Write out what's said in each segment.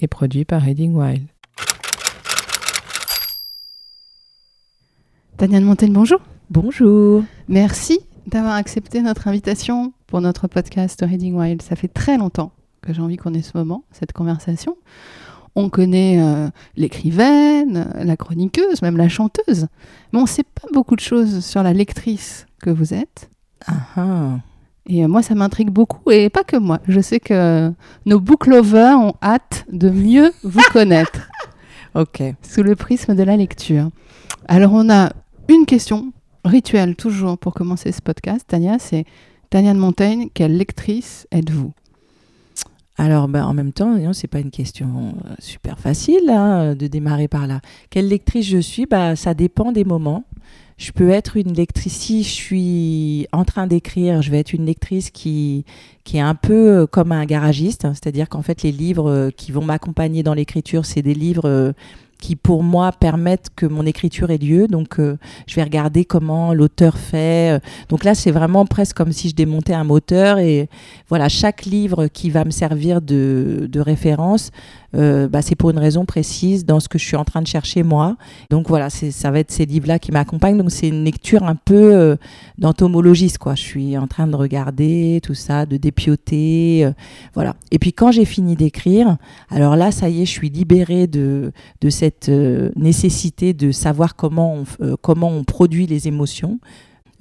et produit par Reading Wild. Tania de Montaigne, bonjour. Bonjour. Merci d'avoir accepté notre invitation pour notre podcast Reading Wild. Ça fait très longtemps que j'ai envie qu'on ait ce moment, cette conversation. On connaît euh, l'écrivaine, la chroniqueuse, même la chanteuse, mais on ne sait pas beaucoup de choses sur la lectrice que vous êtes. Ah, ah. Et euh, moi, ça m'intrigue beaucoup, et pas que moi. Je sais que nos book lovers ont hâte de mieux vous connaître Ok. sous le prisme de la lecture. Alors, on a une question rituelle toujours pour commencer ce podcast, Tania, c'est Tania de Montaigne, quelle lectrice êtes-vous? Alors, ben, en même temps, non, c'est pas une question euh, super facile hein, de démarrer par là. Quelle lectrice je suis? Bah, Ça dépend des moments. Je peux être une lectrice, si je suis en train d'écrire, je vais être une lectrice qui, est un peu euh, comme un garagiste, c'est-à-dire qu'en fait les livres euh, qui vont m'accompagner dans l'écriture, c'est des livres euh, qui pour moi permettent que mon écriture ait lieu. Donc euh, je vais regarder comment l'auteur fait. Donc là c'est vraiment presque comme si je démontais un moteur et voilà chaque livre qui va me servir de, de référence, euh, bah, c'est pour une raison précise dans ce que je suis en train de chercher moi. Donc voilà, ça va être ces livres-là qui m'accompagnent. Donc c'est une lecture un peu euh, d'entomologiste, quoi. Je suis en train de regarder tout ça, de dépioter, euh, voilà. Et puis quand j'ai fini d'écrire, alors là, ça y est, je suis libérée de, de cette euh, nécessité de savoir comment on, euh, comment on produit les émotions.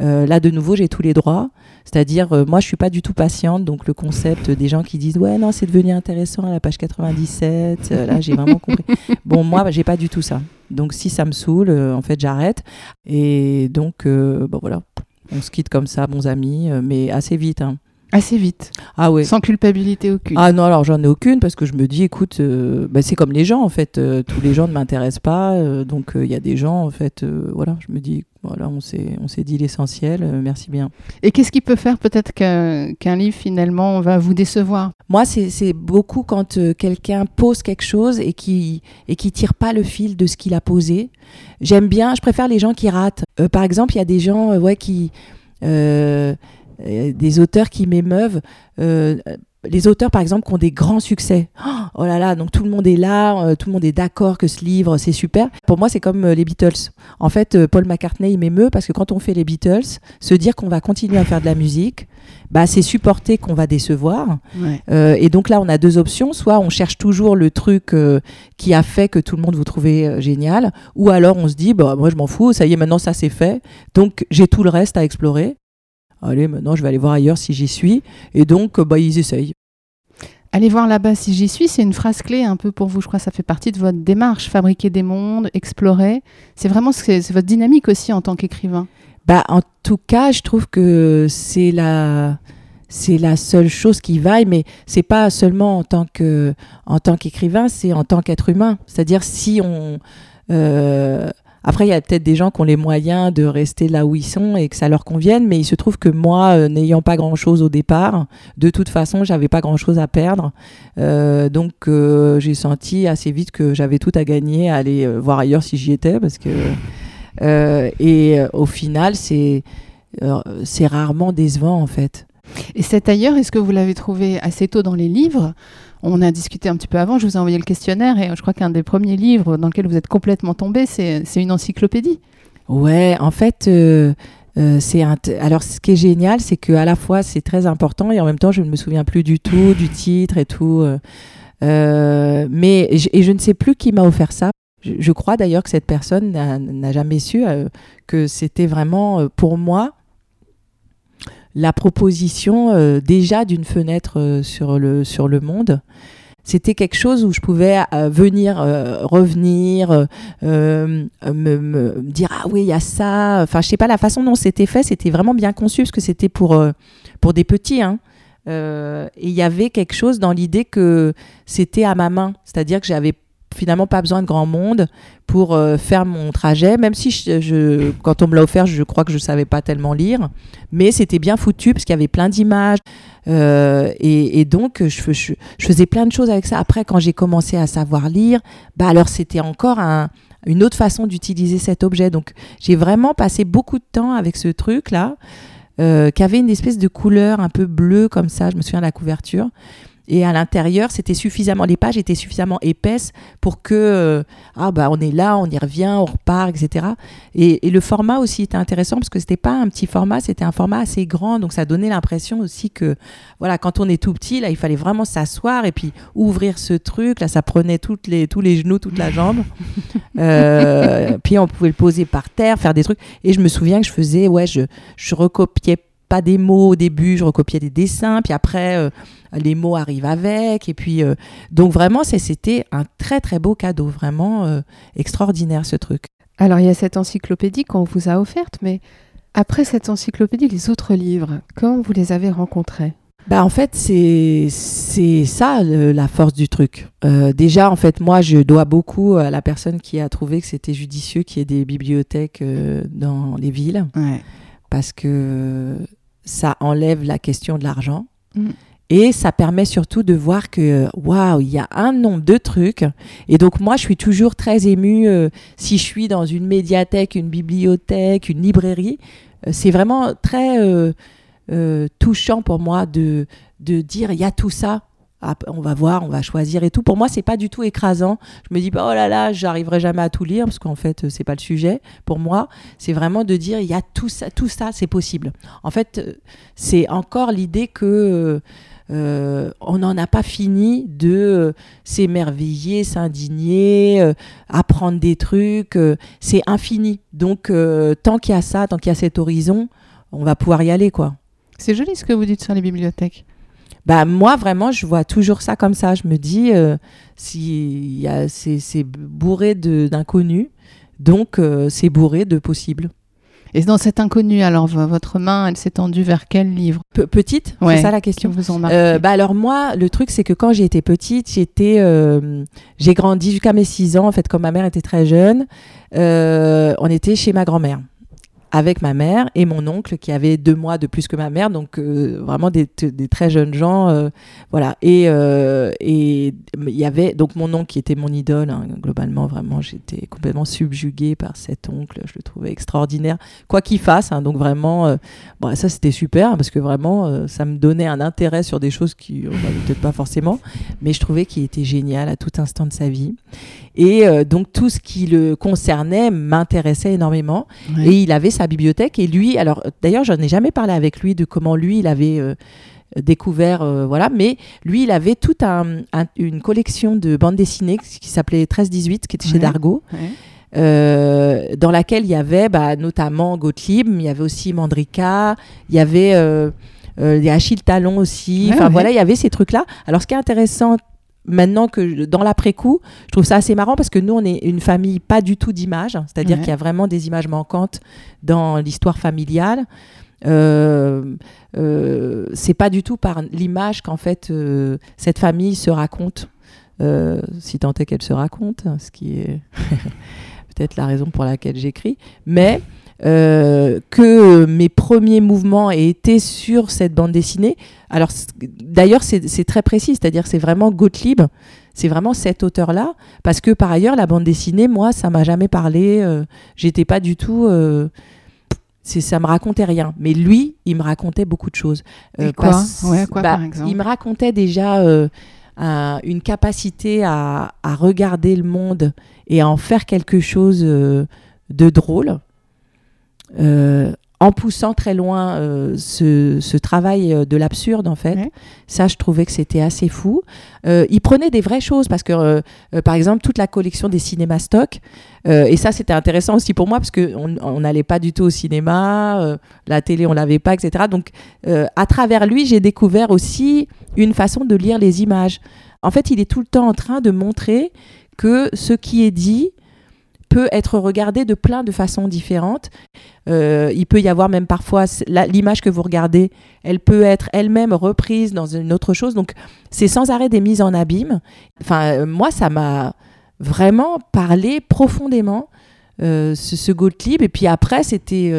Euh, là, de nouveau, j'ai tous les droits. C'est-à-dire, euh, moi, je suis pas du tout patiente. Donc, le concept des gens qui disent, ouais, non, c'est devenu intéressant à la page 97. euh, là, j'ai vraiment compris. Bon, moi, j'ai pas du tout ça. Donc, si ça me saoule, en fait, j'arrête. Et donc, bon, voilà. On se quitte comme ça, bons amis, mais assez vite. hein. Assez vite, Ah ouais. sans culpabilité aucune. Ah non, alors j'en ai aucune parce que je me dis, écoute, euh, bah, c'est comme les gens en fait. euh, tous les gens ne m'intéressent pas, euh, donc il y a des gens en fait. voilà, je me dis, voilà, on s'est, on s'est dit l'essentiel. merci bien. Et qu'est-ce qui peut faire peut-être qu'un livre finalement va vous décevoir? Moi, c'est, c'est beaucoup quand quelqu'un pose quelque chose et qui et qui tire pas le fil de ce qu'il a posé. J'aime bien, je préfère les gens qui ratent. Par exemple, il y a des gens, ouais, qui euh, des auteurs qui m'émeuvent. Euh, les auteurs, par exemple, qui ont des grands succès. Oh là là, donc tout le monde est là, euh, tout le monde est d'accord que ce livre, c'est super. Pour moi, c'est comme euh, les Beatles. En fait, euh, Paul McCartney, il m'émeut parce que quand on fait les Beatles, se dire qu'on va continuer à faire de la musique, bah, c'est supporter qu'on va décevoir. Ouais. Euh, et donc là, on a deux options. Soit on cherche toujours le truc euh, qui a fait que tout le monde vous trouvait euh, génial, ou alors on se dit, bah, moi je m'en fous, ça y est, maintenant ça c'est fait. Donc j'ai tout le reste à explorer. Allez, maintenant je vais aller voir ailleurs si j'y suis. Et donc, euh, bah, ils essayent. Allez voir là-bas si j'y suis, c'est une phrase clé un peu pour vous, je crois que ça fait partie de votre démarche, fabriquer des mondes, explorer. C'est vraiment c'est votre dynamique aussi en tant qu'écrivain. Bah, en tout cas, je trouve que c'est la, c'est la seule chose qui vaille, mais c'est pas seulement en tant que, en tant qu'écrivain, c'est en tant qu'être humain. C'est-à-dire si on, euh, après, il y a peut-être des gens qui ont les moyens de rester là où ils sont et que ça leur convienne, mais il se trouve que moi, euh, n'ayant pas grand-chose au départ, de toute façon, j'avais pas grand-chose à perdre. Euh, donc, euh, j'ai senti assez vite que j'avais tout à gagner à aller voir ailleurs si j'y étais, parce que et au final, c'est c'est rarement décevant en fait. Et cet ailleurs, est-ce que vous l'avez trouvé assez tôt dans les livres? On a discuté un petit peu avant, je vous ai envoyé le questionnaire et je crois qu'un des premiers livres dans lequel vous êtes complètement tombé, c'est une encyclopédie. Ouais, en fait, euh, euh, alors ce qui est génial, c'est que à la fois c'est très important et en même temps je ne me souviens plus du tout du titre et tout. euh, euh, mais et je ne sais plus qui m'a offert ça. Je, crois d'ailleurs que cette personne n'a- jamais su euh, que c'était vraiment pour moi la proposition euh, déjà d'une fenêtre euh, sur le sur le monde. C'était quelque chose où je pouvais euh, venir, euh, revenir, euh, me, me dire ah oui il y a ça. Enfin je sais pas la façon dont c'était fait, c'était vraiment bien conçu parce que c'était pour pour des petits. Hein. Et il y avait quelque chose dans l'idée que c'était à ma main, c'est-à-dire que j'avais finalement pas besoin de grand monde pour euh, faire mon trajet, même si quand on me l'a offert, je crois que je savais pas tellement lire, mais c'était bien foutu parce qu'il y avait plein d'images euh, et, donc je, fais- je- je faisais plein de choses avec ça. Après, quand j'ai commencé à savoir lire, bah alors c'était encore un- une autre façon d'utiliser cet objet. Donc j'ai vraiment passé beaucoup de temps avec ce truc là, euh, qui avait une espèce de couleur un peu bleue comme ça. Je me souviens de la couverture. Et à l'intérieur, c'était suffisamment, les pages étaient suffisamment épaisses pour que, euh, ah bah on est là, on y revient, on repart, etc. Et, et le format aussi était intéressant parce que c'était pas un petit format, c'était un format assez grand, donc ça donnait l'impression aussi que, voilà, quand on est tout petit, là, il fallait vraiment s'asseoir et puis ouvrir ce truc, là, ça prenait toutes les, tous les genoux, toute la jambe. Euh, puis on pouvait le poser par terre, faire des trucs. Et je me souviens que je faisais, ouais, je, je recopiais pas des mots au début, je recopiais des dessins, puis après euh, les mots arrivent avec, et puis euh, donc vraiment c'était un très très beau cadeau, vraiment euh, extraordinaire ce truc. Alors, il y a cette encyclopédie qu'on vous a offerte, mais après cette encyclopédie, les autres livres, comment vous les avez rencontrés? Bah en fait c'est c'est ça le- la force du truc. Euh, déjà en fait moi je dois beaucoup à la personne qui a trouvé que c'était judicieux qu'il y ait des bibliothèques euh, dans les villes Ouais. parce que ça enlève la question de l'argent. Mm. Et ça permet surtout de voir que, waouh, il y a un nombre de trucs. Et donc, moi, je suis toujours très émue euh, si je suis dans une médiathèque, une bibliothèque, une librairie. Euh, c'est vraiment très euh, euh, touchant pour moi de, de dire, il y a tout ça. Ah, on va voir, on va choisir et tout. Pour moi, c'est pas du tout écrasant. Je me dis pas, oh là là, j'arriverai jamais à tout lire parce qu'en fait, c'est pas le sujet. Pour moi, c'est vraiment de dire, il y a tout ça, tout ça, c'est possible. En fait, euh, c'est encore l'idée que euh, euh, on n'en a pas fini de s'émerveiller, s'indigner, apprendre des trucs. c'est infini. Donc, tant qu'il y a ça, tant qu'il y a cet horizon, on va pouvoir y aller, quoi. C'est joli ce que vous dites sur les bibliothèques. Bah moi vraiment je vois toujours ça comme ça. Je me dis euh, si y a c'est c'est bourré de d'inconnus, donc euh, c'est bourré de possibles. Et dans cet inconnu, alors votre main, elle s'est tendue vers quel livre? Pe- petite, Ouais. c'est ça la qui question. vous ont marqué Euh, bah alors moi, le truc c'est que quand j'ai été petite, j'étais, euh, j'ai grandi jusqu'à mes 6 ans en fait. Quand ma mère était très jeune, euh, on était chez ma grand-mère avec ma mère et mon oncle qui avait deux mois de plus que ma mère, donc euh, vraiment des, très jeunes gens, euh, voilà. Et euh, et il y avait donc mon oncle qui était mon idole. hein, globalement, vraiment, j'étais complètement subjuguée par cet oncle. Je le trouvais extraordinaire, quoi qu'il fasse. hein, donc vraiment, bon, ça c'était super parce que vraiment, ça me donnait un intérêt sur des choses qui on n'avait peut-être pas forcément, mais je trouvais qu'il était génial à tout instant de sa vie. Et donc tout ce qui le concernait m'intéressait énormément. Ouais. Et il avait sa bibliothèque. Et lui, alors euh, d'ailleurs, j'en ai jamais parlé avec lui de comment lui, il avait euh, découvert, euh, voilà. Mais lui, il avait toute un- un- une collection de bandes dessinées qui s'appelait 13-18, qui était chez Ouais. Euh, dans laquelle il y avait bah, notamment Gottlieb, il y avait aussi Mandrika, il y avait euh, euh, il y a Achille Talon aussi. Ouais, Enfin ouais. voilà, il y avait ces trucs-là. Alors ce qui est intéressant maintenant que dans l'après-coup, je trouve ça assez marrant parce que nous on est une famille pas du tout d'images, c'est-à-dire Ouais. qu'il y a vraiment des images manquantes dans l'histoire familiale. Euh, euh, c'est pas du tout par l'image qu'en fait euh, cette famille se raconte, euh, si tant est qu'elle se raconte, ce qui est peut-être la raison pour laquelle j'écris, mais euh, que mes premiers mouvements aient été sur cette bande dessinée. Alors d'ailleurs c'est très précis, c'est-à-dire c'est vraiment Gottlieb, c'est vraiment cet auteur-là, parce que par ailleurs la bande dessinée, moi ça m'a jamais parlé, euh, j'étais pas du tout, euh, ça me racontait rien, mais lui il me racontait beaucoup de choses. Et Euh, quoi? parce- Ouais, quoi, bah, par exemple? Il me racontait déjà euh, un- une capacité à, à regarder le monde et à en faire quelque chose euh, de drôle, en poussant très loin euh, ce, ce travail euh, de l'absurde en fait. Ouais. Ça, je trouvais que c'était assez fou. Euh, il prenait des vraies choses parce que, euh, euh, par exemple, toute la collection des cinémas stock, euh, et ça c'était intéressant aussi pour moi parce qu'on on n'allait pas du tout au cinéma, euh, la télé on l'avait pas, etc. Donc euh, à travers lui, j'ai découvert aussi une façon de lire les images. En fait, il est tout le temps en train de montrer que ce qui est dit peut être regardée de plein de façons différentes. Euh, il peut y avoir même parfois l'image que vous regardez, elle peut être elle-même reprise dans une autre chose. Donc c'est sans arrêt des mises en abîme. Enfin, euh, moi, ça m'a vraiment parlé profondément euh, ce, ce. Et puis après, c'était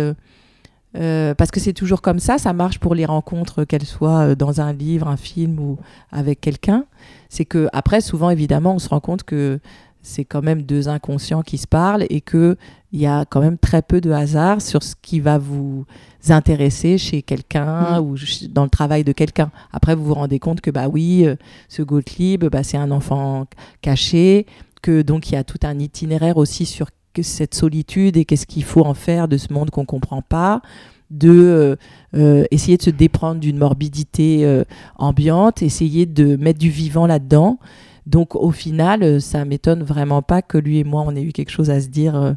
parce que c'est toujours comme ça, ça marche pour les rencontres, qu'elles soient dans un livre, un film ou avec quelqu'un. C'est que après, souvent, évidemment, on se rend compte que c'est quand même deux inconscients qui se parlent et que il y a quand même très peu de hasard sur ce qui va vous intéresser chez quelqu'un ou ch- dans le travail de quelqu'un. Après, vous vous rendez compte que bah oui, euh, ce Gottlieb, bah, c'est un enfant caché, que donc il y a tout un itinéraire aussi sur que cette solitude et qu'est-ce qu'il faut en faire de ce monde qu'on comprend pas de euh, euh, essayer de se déprendre d'une morbidité euh, ambiante, essayer de mettre du vivant là-dedans. Donc au final, euh, ça m'étonne vraiment pas que lui et moi on ait eu quelque chose à se dire euh,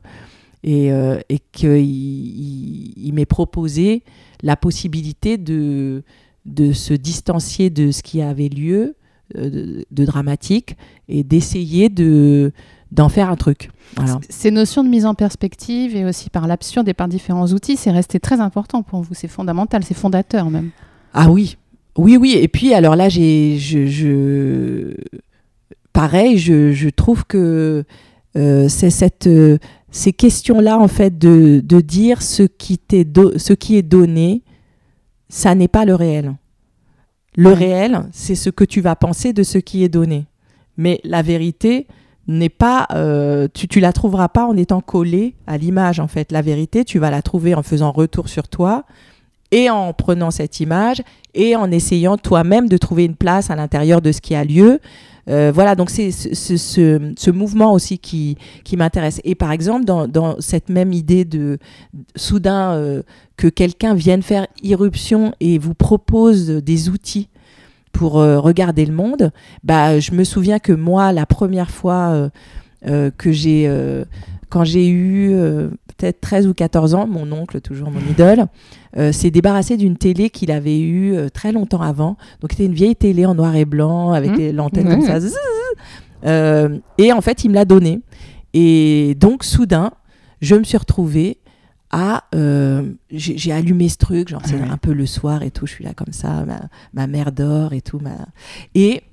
et, euh, et qu'il il, il m'ait proposé la possibilité de, de se distancier de ce qui avait lieu euh, de, de dramatique et d'essayer de d'en faire un truc. Ces notions de mise en perspective et aussi par l'absurde et par différents outils, c'est resté très important pour vous. C'est fondamental, c'est fondateur même. Ah oui, oui, oui. Et puis alors là, j'ai, je, je- pareil, je, je trouve que euh, c'est cette, euh, ces questions-là en fait de, de dire ce qui t'est do- ce qui est donné, ça n'est pas le réel. Le Ouais. réel, c'est ce que tu vas penser de ce qui est donné. Mais la vérité n'est pas, euh, tu, tu la trouveras pas en étant collé à l'image en fait. La vérité, tu vas la trouver en faisant retour sur toi et en prenant cette image et en essayant toi-même de trouver une place à l'intérieur de ce qui a lieu. Euh, voilà, donc c'est ce, ce- mouvement aussi qui, m'intéresse. Et par exemple, dans, cette même idée de soudain euh, que quelqu'un vienne faire irruption et vous propose des outils pour euh, regarder le monde, bah, je me souviens que moi, la première fois que j'ai, quand j'ai eu peut-être 13 ou 14 ans, mon oncle, toujours mon idole, euh, s'est débarrassé d'une télé qu'il avait eue euh, très longtemps avant. Donc c'était une vieille télé en noir et blanc avec Mmh. l'antenne comme ça. Zzz. Euh, et en fait, il me l'a donné. Et donc soudain, je me suis retrouvée à euh, j'ai allumé ce truc genre c'est un peu le soir et tout je suis là comme ça ma, ma mère dort et tout ma... et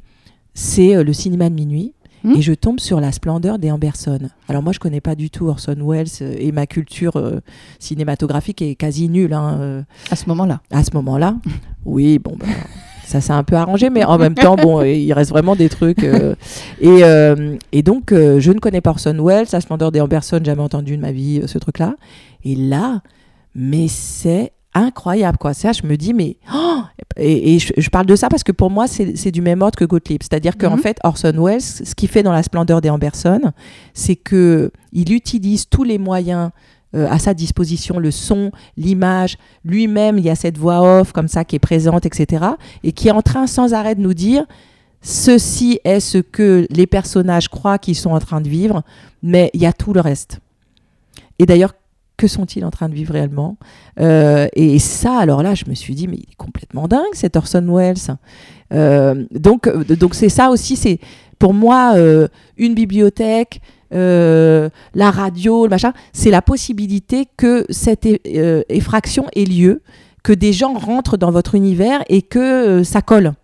c'est euh, le cinéma de minuit Hmm? et je tombe sur la splendeur des Amberson. Alors moi je connais pas du tout Orson Welles euh, et ma culture euh, cinématographique est quasi nulle hein, euh, À ce moment-là. à ce moment-là. Oui, bon, bah, ça s'est un peu arrangé, mais en même temps, bon, il reste vraiment des trucs. euh, et, euh, et donc, euh, je ne connais pas Orson Welles, La splendeur des Amberson, jamais entendu de ma vie ce truc-là. Et là, mais c'est incroyable, quoi. Ça, je me dis, mais. oh et et je, je parle de ça parce que pour moi, c'est du même ordre que Gottlieb. C'est-à-dire qu'en Mhm. fait, Orson Welles, ce qu'il fait dans La splendeur des Amberson, c'est que il utilise tous les moyens euh, à sa disposition, le son, l'image, lui-même, il y a cette voix off comme ça qui est présente, etc. Et qui est en train sans arrêt de nous dire ceci est ce que les personnages croient qu'ils sont en train de vivre, mais il y a tout le reste. Et d'ailleurs, que sont-ils en train de vivre réellement Euh, Et ça, alors là, je me suis dit, mais il est complètement dingue, cet Orson Welles. Euh, donc, euh, donc c'est ça aussi, c'est pour moi euh, une bibliothèque, euh, la radio, le machin, c'est la possibilité que cette euh, effraction ait lieu, que des gens rentrent dans votre univers et que ça colle.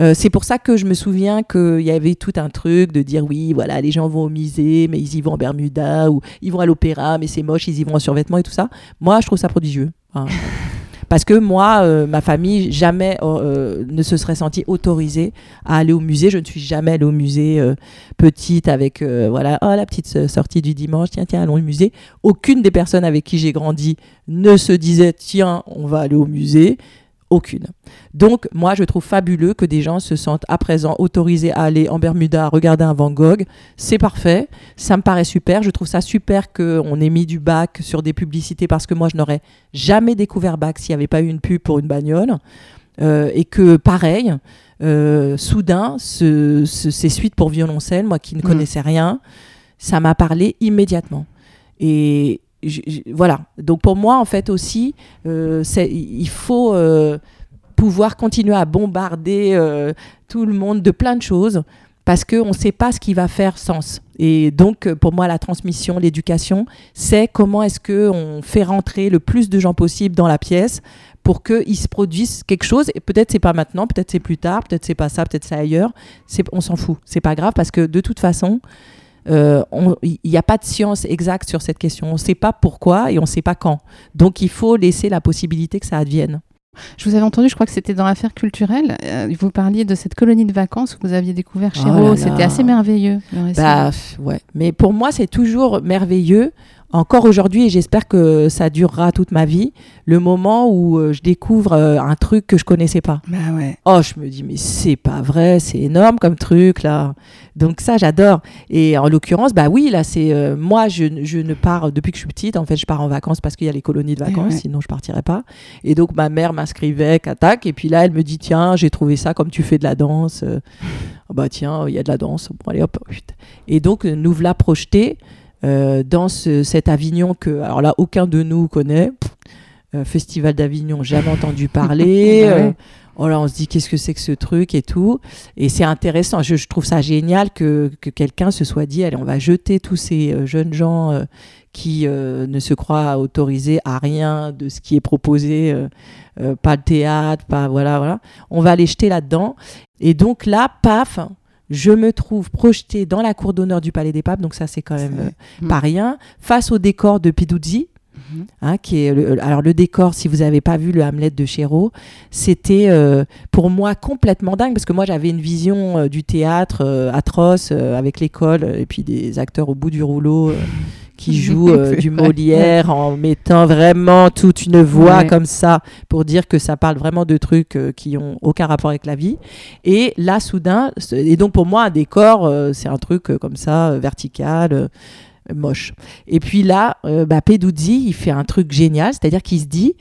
Euh, c'est pour ça que je me souviens qu'il y avait tout un truc de dire oui, voilà, les gens vont au musée, mais ils y vont en Bermuda, ou ils vont à l'opéra, mais c'est moche, ils y vont en survêtement et tout ça. Moi, je trouve ça prodigieux. Enfin, parce que moi, euh, ma famille, jamais euh, ne se serait sentie autorisée à aller au musée. Je ne suis jamais allée au musée euh, petite avec, voilà, oh, la petite sortie du dimanche, tiens, tiens, allons au musée. Aucune des personnes avec qui j'ai grandi ne se disait, tiens, on va aller au musée. Aucune. Donc, moi, je trouve fabuleux que des gens se sentent à présent autorisés à aller en Bermuda regarder un Van Gogh. C'est parfait. Ça me paraît super. Je trouve ça super qu'on ait mis du bac sur des publicités parce que moi, je n'aurais jamais découvert bac s'il n'y avait pas eu une pub pour une bagnole. Euh, et que, pareil, euh, soudain, ce- ce- ces suites pour violoncelle, moi qui ne Mhm. connaissais rien, ça m'a parlé immédiatement. Et voilà. Donc pour moi, en fait aussi, euh, il faut euh, pouvoir continuer à bombarder euh, tout le monde de plein de choses parce qu'on ne sait pas ce qui va faire sens. Et donc, pour moi, la transmission, l'éducation, c'est comment est-ce qu'on fait rentrer le plus de gens possible dans la pièce pour qu'il se produise quelque chose. Et peut-être c'est pas maintenant, peut-être c'est plus tard, peut-être c'est pas ça, peut-être c'est ailleurs. On s'en fout. C'est pas grave parce que de toute façon, on- il n'y a pas de science exacte sur cette question. On ne sait pas pourquoi et on ne sait pas quand. Donc, il faut laisser la possibilité que ça advienne. Je vous avais entendu, je crois que c'était dans l'affaire culturelle. euh, vous parliez de cette colonie de vacances que vous aviez découvert chez Oh là. C'était assez merveilleux. Bah, ouais. Mais pour moi, c'est toujours merveilleux, encore aujourd'hui, et j'espère que ça durera toute ma vie, le moment où euh, je découvre euh, un truc que je connaissais pas. Bah ouais. Oh, je me dis, mais c'est pas vrai, c'est énorme comme truc, là. Donc ça, j'adore. Et en l'occurrence, bah oui, là, c'est... euh, moi, je, ne- je ne pars, depuis que je suis petite, en fait, je pars en vacances parce qu'il y a les colonies de Eh vacances, ouais. sinon je partirais pas. Et donc, ma mère m'inscrivait, catac, et puis là, elle me dit, tiens, j'ai trouvé ça comme tu fais de la danse. Bah tiens, il y a de la danse. Bon, allez, hop, putain. Et donc, nous voilà projetés dans ce- cet Avignon que, alors là, aucun de nous connaît. Euh, Festival d'Avignon, jamais entendu parler. Ouais. Euh, oh là, on se dit qu'est-ce que c'est que ce truc et tout. Et c'est intéressant. Je, je trouve ça génial que, que quelqu'un se soit dit allez, on va jeter tous ces euh, jeunes gens euh, qui euh, ne se croient autorisés à rien de ce qui est proposé, euh, euh, pas de théâtre, pas voilà, voilà. On va les jeter là-dedans. Et donc là, paf, je me trouve projetée dans la cour d'honneur du Palais des Papes. Donc ça, c'est quand même euh, Mm. pas rien. Face au décor de Piduzzi. Mhm. Hein, qui est le- alors le décor, si vous n'avez pas vu le Hamlet de Chéreau, c'était euh, pour moi complètement dingue parce que moi j'avais une vision euh, du théâtre atroce avec l'école et puis des acteurs au bout du rouleau qui jouent euh, du vrai. Molière en mettant vraiment toute une voix Ouais. comme ça pour dire que ça parle vraiment de trucs euh, qui ont aucun rapport avec la vie. Et là soudain, et donc pour moi un décor euh, c'est un truc comme ça vertical. Moche. Et puis là, euh, bah, Peduzzi, il fait un truc génial, c'est-à-dire qu'il se dit,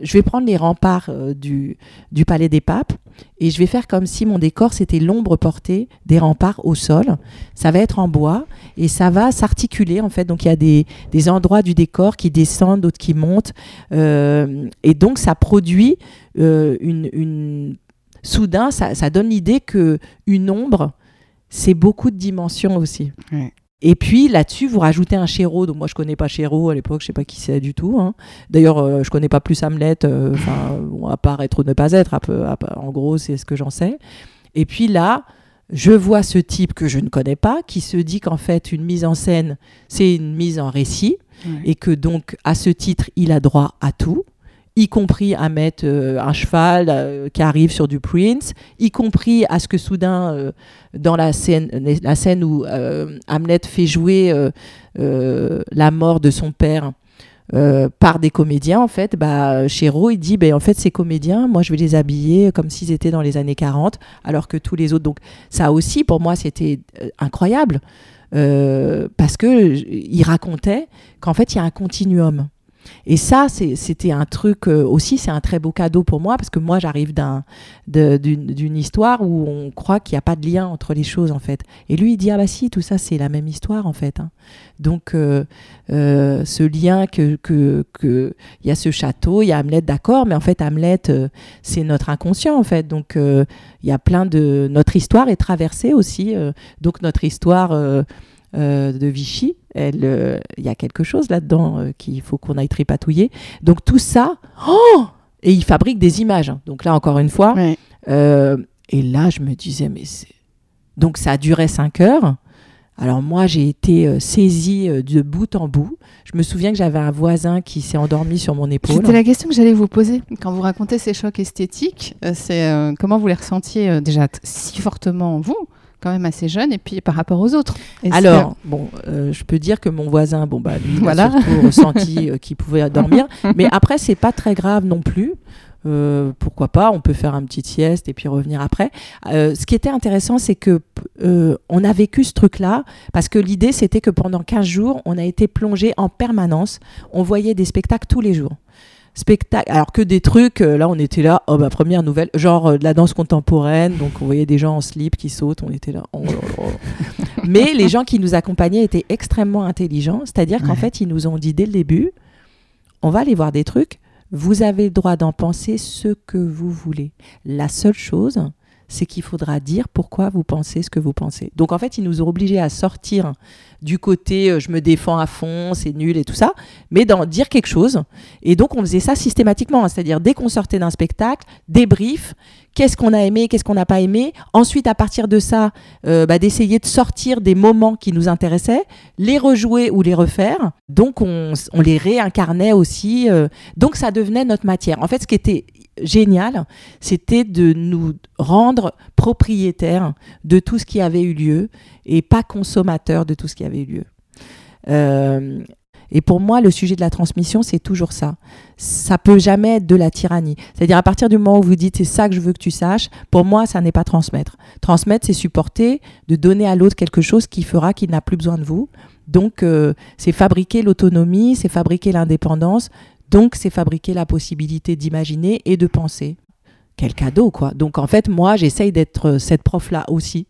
je vais prendre les remparts euh, du, du Palais des Papes et je vais faire comme si mon décor, c'était l'ombre portée des remparts au sol. Ça va être en bois et ça va s'articuler, en fait. Donc, il y a des, des endroits du décor qui descendent, d'autres qui montent. Euh, et donc, ça produit euh, une... une... Soudain, ça, ça donne l'idée que une ombre, c'est beaucoup de dimensions aussi. Ouais. Et puis là-dessus, vous rajoutez un Chéreau. Donc moi, je connais pas Chéreau à l'époque, je sais pas qui c'est du tout. hein. D'ailleurs, euh, je connais pas plus Hamlet. euh, à part être ou ne pas être. un peu- à en gros, c'est ce que j'en sais. Et puis là, je vois ce type que je ne connais pas, qui se dit qu'en fait, une mise en scène, c'est une mise en récit, Ouais. et que donc, à ce titre, il a droit à tout y compris à mettre euh, un cheval euh, qui arrive sur du Prince, y compris à ce que soudain, euh, dans la scène, la scène où Hamlet fait jouer la mort de son père par des comédiens, en fait, bah, Chéreau, il dit, ben, en fait, ces comédiens, moi, je vais les habiller comme s'ils étaient dans les années 40, alors que tous les autres. Donc, ça aussi, pour moi, c'était incroyable, parce que j- il racontait qu'en fait, il y a un continuum. Et ça, c'était un truc euh, aussi, c'est un très beau cadeau pour moi, parce que moi, j'arrive d'une histoire où on croit qu'il n'y a pas de lien entre les choses, en fait. Et lui, il dit, ah bah si, tout ça, c'est la même histoire, en fait. hein. Donc, euh, euh, ce lien que il y a ce château, il y a Hamlet, d'accord, mais en fait, Hamlet, c'est notre inconscient, en fait. Donc, il y a plein de... Notre histoire est traversée aussi. donc, notre histoire... euh, de Vichy, euh, il y a quelque chose là-dedans euh, qu'il faut qu'on aille tripatouiller. Donc tout ça, oh et il fabrique des images. hein. Donc là, encore une fois, Ouais. et là, je me disais, mais c'est... Donc ça a duré cinq heures. Alors moi, j'ai été euh, saisie euh, de bout en bout. Je me souviens que j'avais un voisin qui s'est endormi sur mon épaule. C'était la question que j'allais vous poser quand vous racontez ces chocs esthétiques. euh, c'est comment vous les ressentiez déjà si fortement vous, quand même assez jeune, et puis par rapport aux autres. Est-ce Alors, bon, euh, je peux dire que mon voisin, bon, bah, lui, il Voilà. a surtout ressenti euh, qu'il pouvait dormir. Mais après, c'est pas très grave non plus. Euh, pourquoi pas On peut faire un petit sieste et puis revenir après. Euh, ce qui était intéressant, c'est que euh, on a vécu ce truc-là parce que l'idée, c'était que pendant 15 jours, on a été plongé en permanence. On voyait des spectacles tous les jours. Spectacle, alors que des trucs, euh, là on était là, oh bah première nouvelle, genre euh, de la danse contemporaine, donc on voyait des gens en slip qui sautent, on était là, oh là là. Mais les gens qui nous accompagnaient étaient extrêmement intelligents, c'est-à-dire qu'en Ouais. fait ils nous ont dit dès le début, on va aller voir des trucs, vous avez le droit d'en penser ce que vous voulez. La seule chose, c'est qu'il faudra dire pourquoi vous pensez ce que vous pensez. Donc en fait, ils nous ont obligés à sortir du côté euh, je me défends à fond, c'est nul et tout ça, mais d'en dire quelque chose. Et donc on faisait ça systématiquement, hein. c'est-à-dire dès qu'on sortait d'un spectacle, débrief, qu'est-ce qu'on a aimé, qu'est-ce qu'on n'a pas aimé. Ensuite, à partir de ça, euh, bah, d'essayer de sortir des moments qui nous intéressaient, les rejouer ou les refaire. Donc on, on les réincarnait aussi. euh. donc ça devenait notre matière. En fait, ce qui était génial, c'était de nous rendre propriétaires de tout ce qui avait eu lieu et pas consommateurs de tout ce qui avait eu lieu. Euh, et pour moi, le sujet de la transmission, c'est toujours ça. Ça peut jamais être de la tyrannie. C'est-à-dire à partir du moment où vous dites c'est ça que je veux que tu saches, pour moi, ça n'est pas transmettre. Transmettre, c'est supporter, de donner à l'autre quelque chose qui fera qu'il n'a plus besoin de vous. Donc, euh, c'est fabriquer l'autonomie, c'est fabriquer l'indépendance. Donc, c'est fabriquer la possibilité d'imaginer et de penser. Quel cadeau, quoi. Donc, en fait, moi, j'essaye d'être euh, cette prof-là aussi.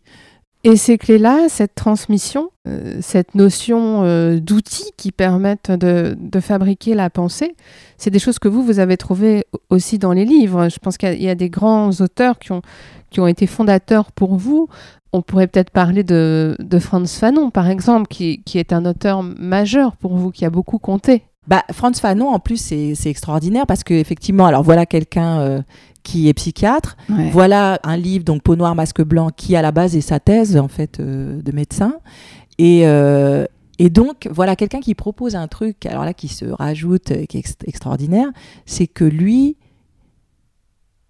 Et ces clés-là, cette transmission, euh, cette notion euh, d'outils qui permettent de, fabriquer la pensée, c'est des choses que vous, vous avez trouvées aussi dans les livres. Je pense qu'il y, y a des grands auteurs qui ont, qui ont été fondateurs pour vous. On pourrait peut-être parler de, de Franz Fanon, par exemple, qui, qui est un auteur majeur pour vous, qui a beaucoup compté. Bah, Franz Fanon, en plus, c'est extraordinaire parce que effectivement, alors voilà quelqu'un euh, qui est psychiatre, voilà un livre, donc Peau noire, masque blanc, qui à la base est sa thèse en fait euh, de médecin. Et, euh, et donc, voilà quelqu'un qui propose un truc, alors là, qui se rajoute, euh, qui est ex- extraordinaire, c'est que lui,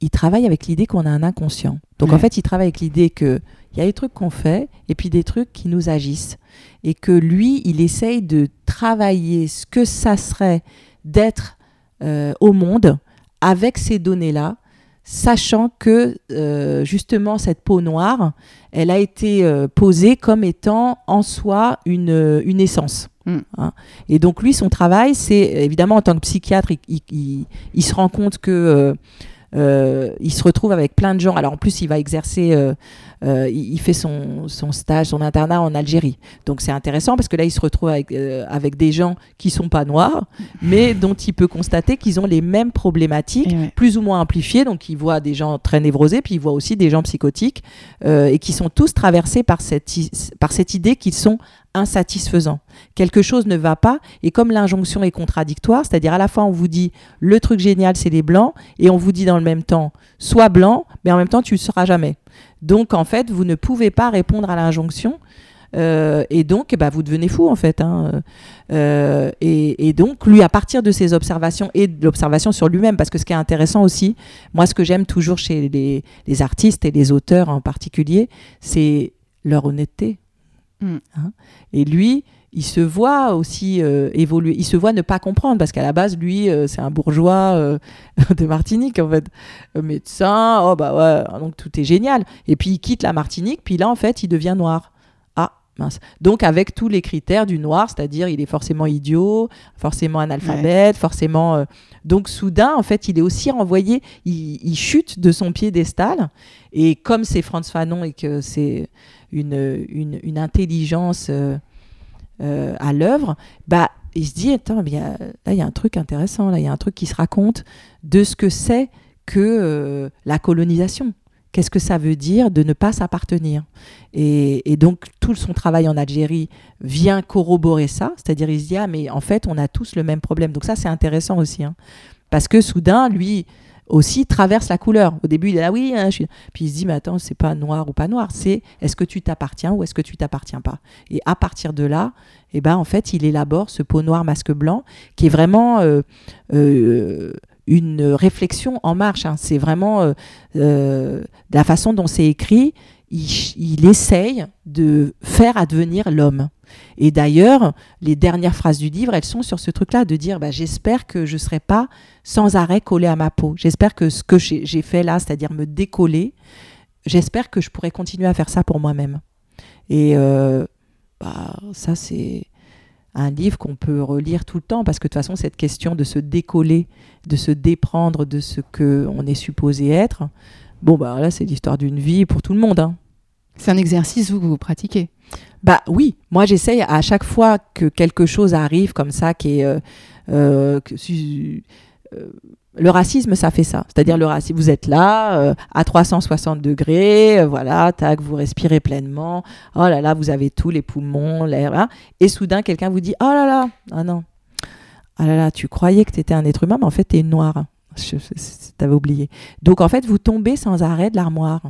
il travaille avec l'idée qu'on a un inconscient. Donc en fait, il travaille avec l'idée que il y a des trucs qu'on fait et puis des trucs qui nous agissent. Et que lui, il essaye de travailler ce que ça serait d'être euh, au monde avec ces données-là, sachant que euh, justement cette peau noire, elle a été euh, posée comme étant en soi une, une essence. Mm. Hein. Et donc lui, son travail, c'est évidemment en tant que psychiatre, il, il- il- il se rend compte que euh, il se retrouve avec plein de gens. Alors en plus, il va exercer, euh, euh, il, fait son, son stage, son internat en Algérie. Donc c'est intéressant parce que là, il se retrouve avec, euh, avec des gens qui sont pas noirs, mais dont il peut constater qu'ils ont les mêmes problématiques ouais. plus ou moins amplifiés. Donc, il voit des gens très névrosés, puis il voit aussi des gens psychotiques, euh, et qui sont tous traversés par cette, par cette idée qu'ils sont insatisfaisants. Quelque chose ne va pas, et comme l'injonction est contradictoire, c'est-à-dire à la fois on vous dit le truc génial c'est les blancs, et on vous dit dans le même temps sois blanc, mais en même temps tu ne seras jamais. Donc en fait, vous ne pouvez pas répondre à l'injonction. euh, et donc, bah, vous devenez fou en fait. hein. Euh, et, donc, lui, à partir de ses observations et de l'observation sur lui-même, parce que ce qui est intéressant aussi, moi, ce que j'aime toujours chez les artistes et les auteurs en particulier, c'est leur honnêteté. Mm. Hein. et lui, il se voit aussi euh, évoluer. Il se voit ne pas comprendre, parce qu'à la base, lui, euh, c'est un bourgeois euh, de Martinique, en fait. Médecin, oh bah ouais, donc tout est génial. Et puis, il quitte la Martinique, puis là, en fait, il devient noir. Ah, mince. Donc, avec tous les critères du noir, c'est-à-dire, il est forcément idiot, forcément analphabète, forcément. donc, soudain, en fait, il est aussi renvoyé, il, il chute de son piédestal. Et comme c'est Franz Fanon et que c'est une, une, intelligence euh, euh, à l'œuvre, bah, il se dit attends, y a- là, il y a un truc intéressant, là, il y a un truc qui se raconte de ce que c'est que euh, la colonisation. Qu'est-ce que ça veut dire de ne pas s'appartenir? Et, et donc, tout son travail en Algérie vient corroborer ça. C'est-à-dire, il se dit, ah, mais en fait, on a tous le même problème. Donc, ça, c'est intéressant aussi. hein. Parce que soudain, lui aussi traverse la couleur. Au début, il est là, oui, hein, je suis... puis il se dit, mais attends, c'est pas noir ou pas noir, c'est est-ce que tu t'appartiens ou est-ce que tu t'appartiens pas? Et à partir de là, eh ben, en fait, il élabore ce pot noir, masque blanc, qui est vraiment euh, euh, une réflexion en marche. hein. C'est vraiment euh, euh, la façon dont c'est écrit, il essaye de faire advenir l'homme. Et d'ailleurs, les dernières phrases du livre, elles sont sur ce truc-là, de dire bah, j'espère que je ne serai pas sans arrêt collé à ma peau. J'espère que ce que j'ai fait là, c'est-à-dire me décoller, j'espère que je pourrai continuer à faire ça pour moi-même. Et euh, bah, ça, c'est un livre qu'on peut relire tout le temps, parce que de toute façon, cette question de se décoller, de se déprendre de ce qu'on est supposé être, bon, bah là, c'est l'histoire d'une vie pour tout le monde. hein. C'est un exercice que vous pratiquez. Bah oui, moi j'essaye à chaque fois que quelque chose arrive comme ça, qui est, euh, euh, euh, le racisme, ça fait ça. C'est-à-dire le racisme, vous êtes là à 360 degrés, voilà, tac, vous respirez pleinement. Oh là là, vous avez tous les poumons, l'air. hein. et soudain, quelqu'un vous dit, oh là là, ah non, ah là là, tu croyais que tu étais un être humain, mais en fait, tu es je- T'avais oublié. Donc en fait, vous tombez sans arrêt de l'armoire.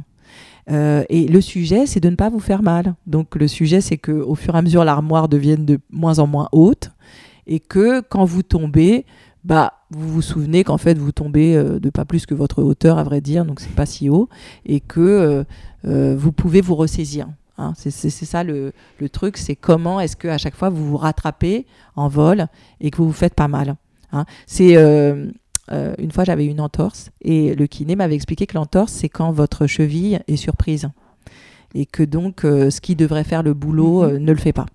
Euh, et le sujet, c'est de ne pas vous faire mal. Donc le sujet, c'est que au fur et à mesure, l'armoire devienne de moins en moins haute, et que quand vous tombez, bah vous vous souvenez qu'en fait vous tombez euh, de pas plus que votre hauteur, à vrai dire, donc c'est pas si haut, et que euh, vous pouvez vous ressaisir. hein. c'est ça le, le truc, c'est comment est-ce que à chaque fois vous vous rattrapez en vol et que vous vous faites pas mal. hein. C'est euh, une fois j'avais une entorse et le kiné m'avait expliqué que l'entorse c'est quand votre cheville est surprise et que donc euh, ce qui devrait faire le boulot euh, ne le fait pas.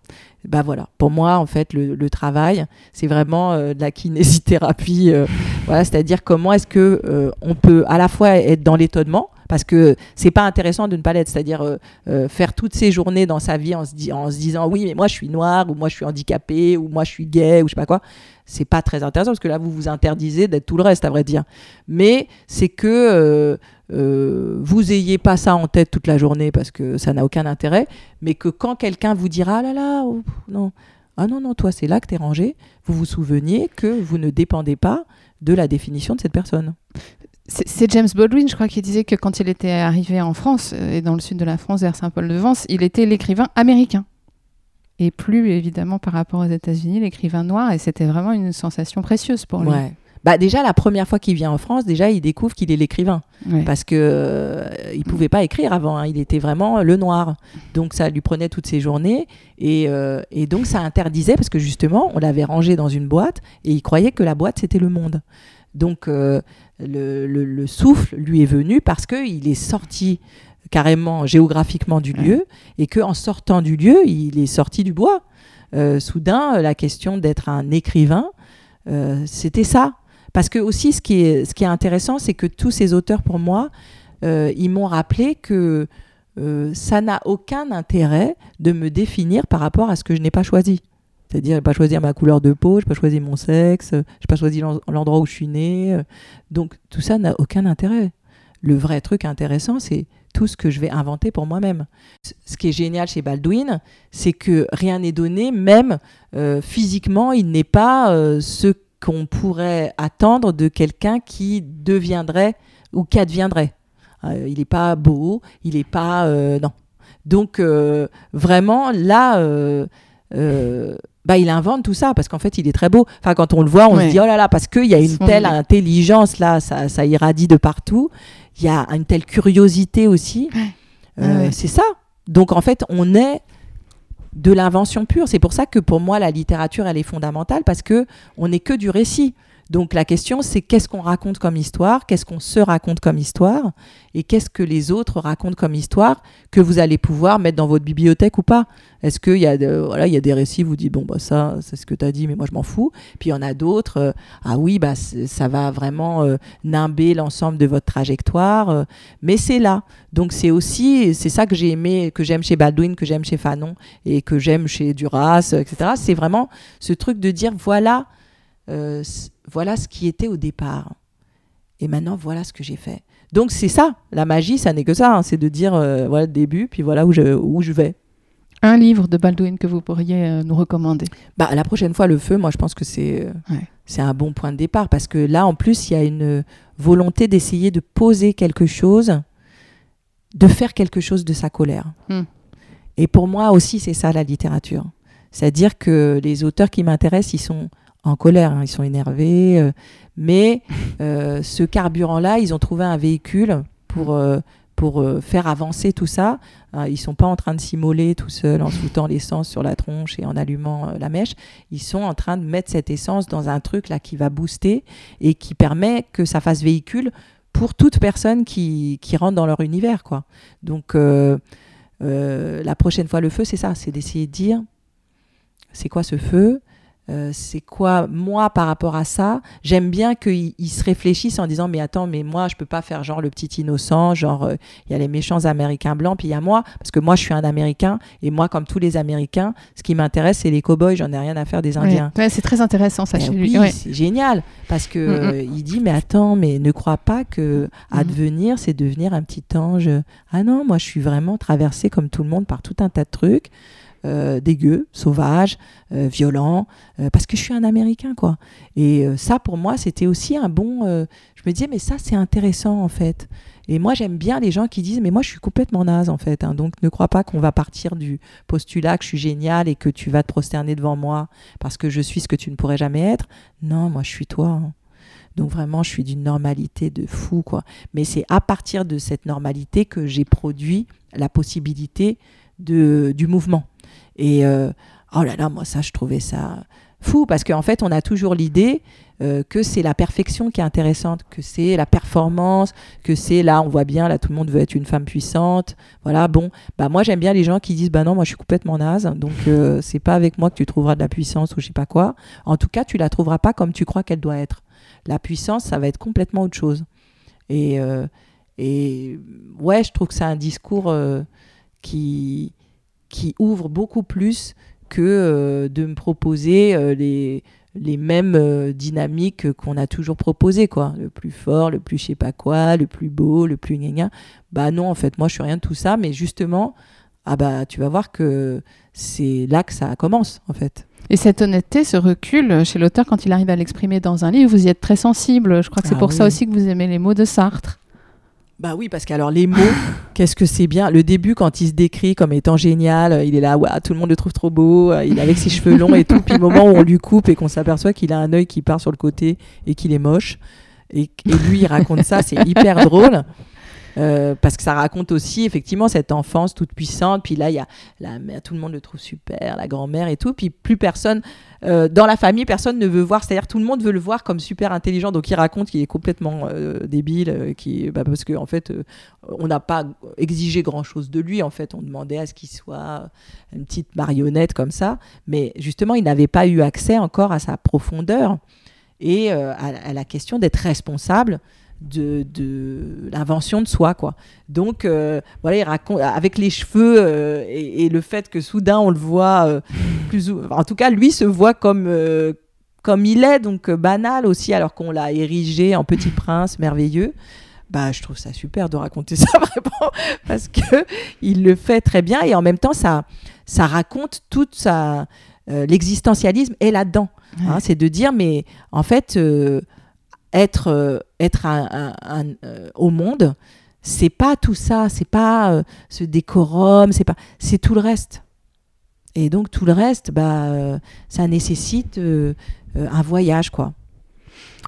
Bah voilà, pour moi en fait le, le travail c'est vraiment euh, de la kinésithérapie, voilà, c'est-à-dire comment est-ce que on peut à la fois être dans l'étonnement parce que c'est pas intéressant de ne pas l'être, c'est-à-dire euh, euh, faire toutes ces journées dans sa vie en se, disant oui mais moi je suis noir ou moi je suis handicapé ou moi je suis gay ou je sais pas quoi, c'est pas très intéressant parce que là vous vous interdisez d'être tout le reste à vrai dire. Mais c'est que euh, vous ayez pas ça en tête toute la journée parce que ça n'a aucun intérêt, mais que quand quelqu'un vous dira ah là là oh, non ah non non toi c'est là que t'es rangé, vous vous souveniez que vous ne dépendez pas de la définition de cette personne. C'est James Baldwin, je crois, qui disait que quand il était arrivé en France, euh, et dans le sud de la France, vers Saint-Paul-de-Vence, il était l'écrivain américain. Et plus, évidemment, par rapport aux États-Unis, l'écrivain noir. Et c'était vraiment une sensation précieuse pour lui. Ouais. Bah déjà la première fois qu'il vient en France, déjà il découvre qu'il est l'écrivain Ouais. parce que euh, il pouvait pas écrire avant, hein. il était vraiment le noir. Donc ça lui prenait toutes ses journées et, euh, et donc ça interdisait parce que justement on l'avait rangé dans une boîte et il croyait que la boîte c'était le monde. Donc euh, le, le- le souffle lui est venu parce que il est sorti carrément géographiquement du lieu et que en sortant du lieu il est sorti du bois. Euh, soudain la question d'être un écrivain euh, c'était ça. Parce que aussi, ce qui est, ce qui est intéressant, c'est que tous ces auteurs, pour moi, ils m'ont rappelé que ça n'a aucun intérêt de me définir par rapport à ce que je n'ai pas choisi. C'est-à-dire, je n'ai pas choisi ma couleur de peau, je n'ai pas choisi mon sexe, je n'ai pas choisi l'en- l'endroit où je suis né. euh. Donc, tout ça n'a aucun intérêt. Le vrai truc intéressant, c'est tout ce que je vais inventer pour moi-même. Ce qui est génial chez Baldwin, c'est que rien n'est donné, même euh, physiquement, il n'est pas euh, ce qu'on pourrait attendre de quelqu'un qui deviendrait ou qui adviendrait. Euh, il n'est pas beau, il n'est pas... non. Donc, vraiment, là... bah, il invente tout ça parce qu'en fait il est très beau. Enfin quand on le voit, on Ouais. se dit oh là là parce qu'il y a une telle intelligence là, ça, ça irradie de partout. Il y a une telle curiosité aussi. Ouais. Euh, Ouais. C'est ça. Donc en fait on est de l'invention pure. C'est pour ça que pour moi la littérature elle est fondamentale parce que on n'est que du récit. Donc la question c'est qu'est-ce qu'on raconte comme histoire, qu'est-ce qu'on se raconte comme histoire et qu'est-ce que les autres racontent comme histoire que vous allez pouvoir mettre dans votre bibliothèque ou pas. Est-ce qu'il y a de- voilà il y a des récits vous dites bon bah ça c'est ce que tu as dit mais moi je m'en fous. Puis il y en a d'autres euh, ah oui bah ça va vraiment euh, nimber l'ensemble de votre trajectoire euh, mais c'est là. Donc c'est aussi c'est ça que j'ai aimé que j'aime chez Baldwin, que j'aime chez Fanon et que j'aime chez Duras, etc. C'est vraiment ce truc de dire voilà, euh, voilà ce qui était au départ. Et maintenant, voilà ce que j'ai fait. Donc c'est ça, la magie, ça n'est que ça, hein, c'est de dire euh, voilà le début, puis voilà où je, où je vais. Un livre de Baldwin que vous pourriez euh, nous recommander. Bah, la prochaine fois, le feu, moi je pense que c'est Ouais. c'est un bon point de départ parce que là, en plus, il y a une volonté d'essayer de poser quelque chose, de faire quelque chose de sa colère. Hmm. Et pour moi aussi, c'est ça la littérature. C'est-à-dire que les auteurs qui m'intéressent, ils sont en colère, hein, ils sont énervés, euh, mais euh, ce carburant-là, ils ont trouvé un véhicule pour, euh, pour faire avancer tout ça. Ils sont pas en train de s'immoler tout seuls en foutant l'essence sur la tronche et en allumant la mèche. Ils sont en train de mettre cette essence dans un truc là qui va booster et qui permet que ça fasse véhicule pour toute personne qui, qui rentre dans leur univers. Quoi. Donc la prochaine fois, le feu, c'est ça, c'est d'essayer de dire, c'est quoi ce feu? Euh, c'est quoi moi par rapport à ça J'aime bien qu'ils ils se réfléchissent en disant mais attends mais moi je peux pas faire genre le petit innocent, genre euh, il y a les méchants américains blancs puis il y a moi parce que moi je suis un américain et moi comme tous les américains, ce qui m'intéresse c'est les cowboys, j'en ai rien à faire des indiens. Ouais, c'est très intéressant ça Ben chez oui, lui. Ouais. c'est génial parce que Mm, mm. euh, il dit mais attends mais ne crois pas que advenir c'est devenir un petit ange. Ah non, moi je suis vraiment traversée comme tout le monde par tout un tas de trucs euh, dégueux, sauvages, euh, violents euh, parce que je suis un américain quoi. Et euh, ça pour moi c'était aussi un bon je me disais mais ça c'est intéressant en fait. Et moi j'aime bien les gens qui disent mais moi je suis complètement naze en fait hein. donc ne crois pas qu'on va partir du postulat que je suis génial et que tu vas te prosterner devant moi parce que je suis ce que tu ne pourrais jamais être. Non, moi je suis toi. hein. Donc vraiment, je suis d'une normalité de fou, quoi. Mais c'est à partir de cette normalité que j'ai produit la possibilité de, du mouvement. Et euh, oh là là, moi ça, je trouvais ça fou parce qu'en fait, on a toujours l'idée euh, que c'est la perfection qui est intéressante, que c'est la performance, que c'est là, on voit bien, là, tout le monde veut être une femme puissante. Voilà, bon, bah moi j'aime bien les gens qui disent, bah non, moi je suis complètement naze, donc euh, c'est pas avec moi que tu trouveras de la puissance ou je sais pas quoi. En tout cas, tu la trouveras pas comme tu crois qu'elle doit être. La puissance, ça va être complètement autre chose. Et, euh, et ouais, je trouve que c'est un discours euh, qui, qui ouvre beaucoup plus que euh, de me proposer euh, les, les mêmes euh, dynamiques qu'on a toujours proposées, quoi. Le plus fort, le plus je sais pas quoi, le plus beau, le plus gna Bah non, en fait, moi, je suis rien de tout ça, mais justement, ah bah, tu vas voir que c'est là que ça commence, en fait. Et cette honnêteté, ce recul chez l'auteur quand il arrive à l'exprimer dans un livre, vous y êtes très sensible. Je crois que c'est Ah pour ça aussi que vous aimez les mots de Sartre. Bah oui, parce qu'alors les mots, qu'est-ce que c'est bien? Le début, quand il se décrit comme étant génial, euh, il est là, ouais, tout le monde le trouve trop beau, euh, il est avec ses cheveux longs et tout. Puis le moment où on lui coupe et qu'on s'aperçoit qu'il a un œil qui part sur le côté et qu'il est moche. Et, et lui, il raconte ça, c'est hyper drôle. Euh, parce que ça raconte aussi effectivement cette enfance toute puissante. Puis là, il y a la mère, tout le monde le trouve super, la grand-mère et tout. Puis plus personne, euh, dans la famille, personne ne veut voir. C'est-à-dire tout le monde veut le voir comme super intelligent. Donc il raconte qu'il est complètement euh, débile, qui, bah, parce qu'en en fait, on n'a pas exigé grand-chose de lui. En fait, on demandait à ce qu'il soit une petite marionnette comme ça. Mais justement, il n'avait pas eu accès encore à sa profondeur et à la question d'être responsable de, de l'invention de soi quoi. Donc euh, voilà il raconte avec les cheveux euh, et, et le fait que soudain on le voit euh, plus ou... en tout cas lui se voit comme comme il est donc banal aussi alors qu'on l'a érigé en petit prince merveilleux. Bah je trouve ça super de raconter ça vraiment parce que il le fait très bien et en même temps ça ça raconte toute sa l'existentialisme est là-dedans. Hein, c'est de dire mais en fait être euh, euh, au monde c'est pas tout ça c'est pas euh, ce décorum c'est pas c'est tout le reste. Et donc tout le reste bah ça nécessite un voyage quoi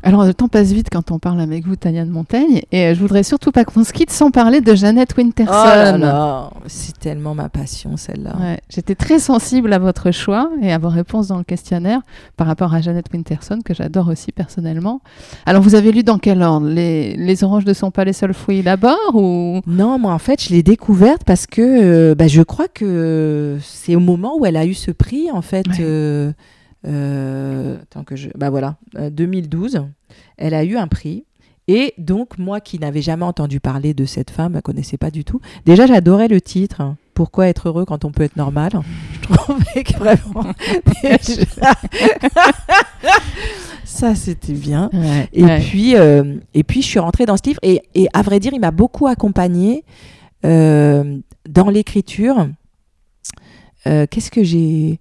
Alors, le temps passe vite quand on parle avec vous, Tania de Montaigne. Et euh, je voudrais surtout pas qu'on se quitte sans parler de Jeannette Winterson. oh là là c'est tellement ma passion celle-là Ouais, J'étais très sensible à votre choix et à vos réponses dans le questionnaire par rapport à Jeannette Winterson, que j'adore aussi personnellement. Alors, vous avez lu dans quel ordre? Les, les oranges ne sont pas les seuls fruits d'abord ou... Non, moi en fait, je l'ai découverte parce que euh, bah, je crois que c'est au moment où elle a eu ce prix, en fait. Ouais. euh, euh, attends que je. Bah voilà, euh, 2012, elle a eu un prix. Et donc, moi qui n'avais jamais entendu parler de cette femme, ne connaissais pas du tout. Déjà, j'adorais le titre. hein. Pourquoi être heureux quand on peut être normal? Je trouvais que vraiment. déjà- Ça, c'était bien. Et Ouais. puis, euh, et puis, je suis rentrée dans ce livre. Et, et à vrai dire, il m'a beaucoup accompagnée euh, dans l'écriture. Euh, Qu'est-ce que j'ai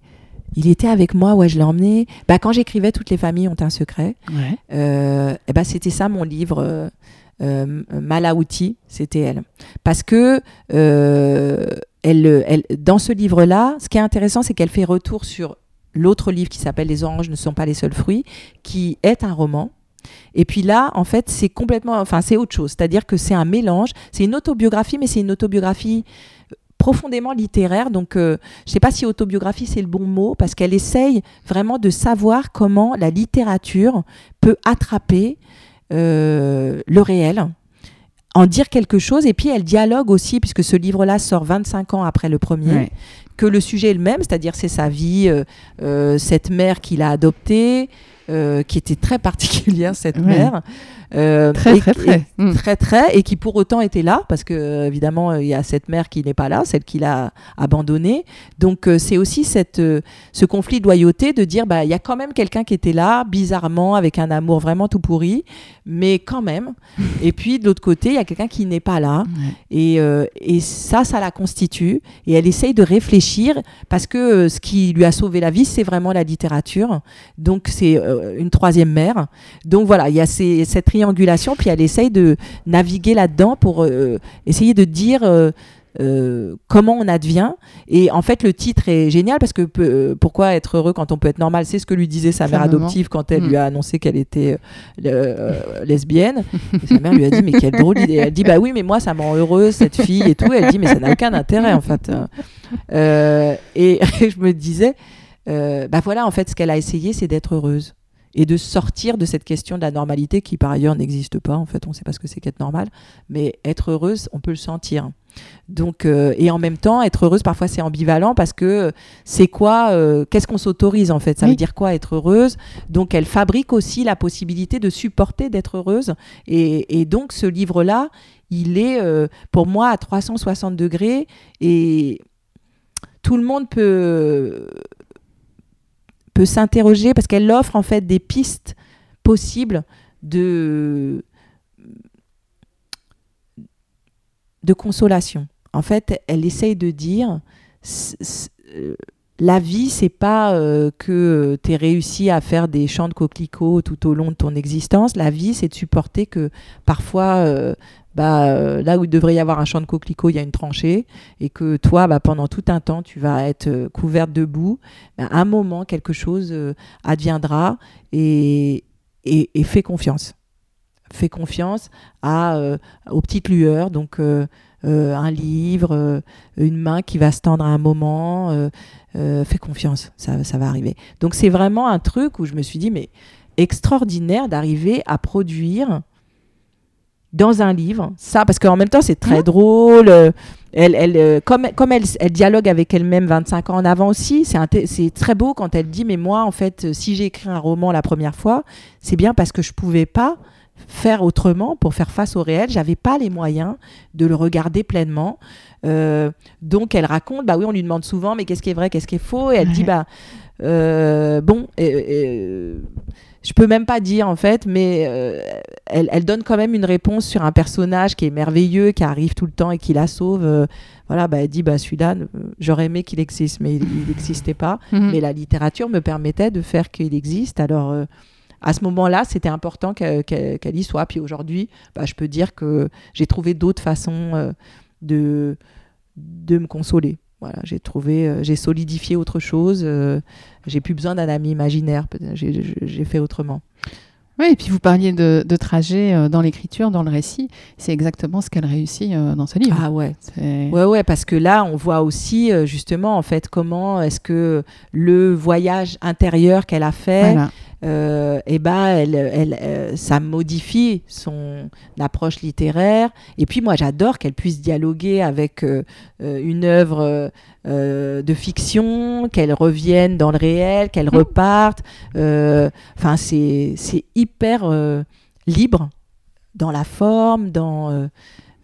Il était avec moi, ouais, je l'ai emmené. Bah, quand j'écrivais Toutes les familles ont un secret, Ouais. euh, eh ben, c'était ça mon livre. Euh, euh, Malaouti, c'était elle. Parce que euh, elle, elle, dans ce livre-là, ce qui est intéressant, c'est qu'elle fait retour sur l'autre livre qui s'appelle Les oranges ne sont pas les seuls fruits, qui est un roman. Et puis là, en fait, c'est complètement, enfin, c'est autre chose. C'est-à-dire que c'est un mélange. C'est une autobiographie, mais c'est une autobiographie profondément littéraire. Donc, euh, je ne sais pas si autobiographie c'est le bon mot, parce qu'elle essaye vraiment de savoir comment la littérature peut attraper euh, le réel, en dire quelque chose. Et puis, elle dialogue aussi, puisque ce livre-là sort 25 ans après le premier, Ouais. que le sujet est le même, c'est-à-dire c'est sa vie, euh, euh, cette mère qu'il a adoptée, euh, qui était très particulière, cette mère. Euh, Très, et- très, très. et- Mm. très très et qui pour autant était là parce que euh, évidemment il y a cette mère qui n'est pas là celle qu'il a abandonnée donc euh, c'est aussi cette ce conflit de loyauté de dire bah il y a quand même quelqu'un qui était là bizarrement avec un amour vraiment tout pourri mais quand même et puis de l'autre côté il y a quelqu'un qui n'est pas là et, et ça, ça la constitue. Et elle essaye de réfléchir parce que ce qui lui a sauvé la vie, c'est vraiment la littérature. Donc c'est euh, une troisième mère. Donc voilà, il y a ces- cette triangulation. Puis elle essaye de naviguer là-dedans pour euh, essayer de dire. euh, comment on advient et en fait le titre est génial parce que peu- pourquoi être heureux quand on peut être normal? C'est ce que lui disait sa mère adoptive quand elle Mm. lui a annoncé qu'elle était euh, lesbienne et sa mère lui a dit mais quelle drôle idée. Elle dit bah oui mais moi ça me rend heureuse cette fille et tout. Elle dit mais ça n'a aucun intérêt en fait. Euh, et je me disais bah voilà en fait ce qu'elle a essayé c'est d'être heureuse et de sortir de cette question de la normalité qui par ailleurs n'existe pas en fait. On sait pas ce que c'est qu'être normal mais être heureuse on peut le sentir. Donc euh, et en même temps être heureuse parfois c'est ambivalent parce que c'est quoi euh, qu'est-ce qu'on s'autorise en fait? Ça Oui. veut dire quoi être heureuse? Donc elle fabrique aussi la possibilité de supporter d'être heureuse. Et, et donc ce livre là il est euh, pour moi à 360 degrés et tout le monde peut s'interroger parce qu'elle offre en fait des pistes possibles de de consolation. En fait, elle essaye de dire euh, la vie, c'est pas euh, que tu réussi à faire des champs de coquelicots tout au long de ton existence. La vie, c'est de supporter que parfois, euh, bah, euh, là où il devrait y avoir un champ de coquelicots, il y a une tranchée, et que toi, bah, pendant tout un temps, tu vas être euh, couverte de boue. À un moment, quelque chose euh, adviendra et, fais confiance. Fais confiance euh, aux petites lueurs, donc euh, euh, un livre, euh, une main qui va se tendre à un moment. euh, euh, fais confiance, ça, ça va arriver. Donc c'est vraiment un truc où je me suis dit, mais extraordinaire d'arriver à produire dans un livre ça, parce qu'en même temps c'est très drôle. euh, Elle, elle, euh, comme comme elle, elle dialogue avec elle-même 25 ans en avant aussi, c'est très beau quand elle dit, mais moi en fait, euh, si j'ai écrit un roman la première fois, c'est bien parce que je pouvais pas faire autrement pour faire face au réel. J'avais pas les moyens de le regarder pleinement. Euh, donc elle raconte, bah oui, on lui demande souvent, mais qu'est-ce qui est vrai, qu'est-ce qui est faux, et elle Ouais. dit, bah euh, bon, euh, je peux même pas dire en fait, mais euh, elle, elle donne quand même une réponse sur un personnage qui est merveilleux, qui arrive tout le temps et qui la sauve. Voilà, bah, elle dit, bah celui-là, j'aurais aimé qu'il existe, mais il n'existait pas. Mhm. Mais la littérature me permettait de faire qu'il existe. Alors, à ce moment-là, c'était important que- que- qu'elle y soit. Puis aujourd'hui, bah, je peux dire que j'ai trouvé d'autres façons euh, de, de me consoler. Voilà, j'ai trouvé, euh, j'ai solidifié autre chose. euh, j'ai plus besoin d'un ami imaginaire. J'ai fait autrement. Oui, et puis vous parliez de, de trajet dans l'écriture, dans le récit. C'est exactement ce qu'elle réussit dans ce livre. Ah ouais. Ouais, ouais, parce que là, on voit aussi justement, en fait, comment est-ce que le voyage intérieur qu'elle a fait, Voilà. Euh, eh ben, elle, elle, euh, ça modifie son approche littéraire. Et puis, moi, j'adore qu'elle puisse dialoguer avec euh, une œuvre de fiction, qu'elle revienne dans le réel, qu'elle reparte. Enfin, c'est hyper libre dans la forme, dans,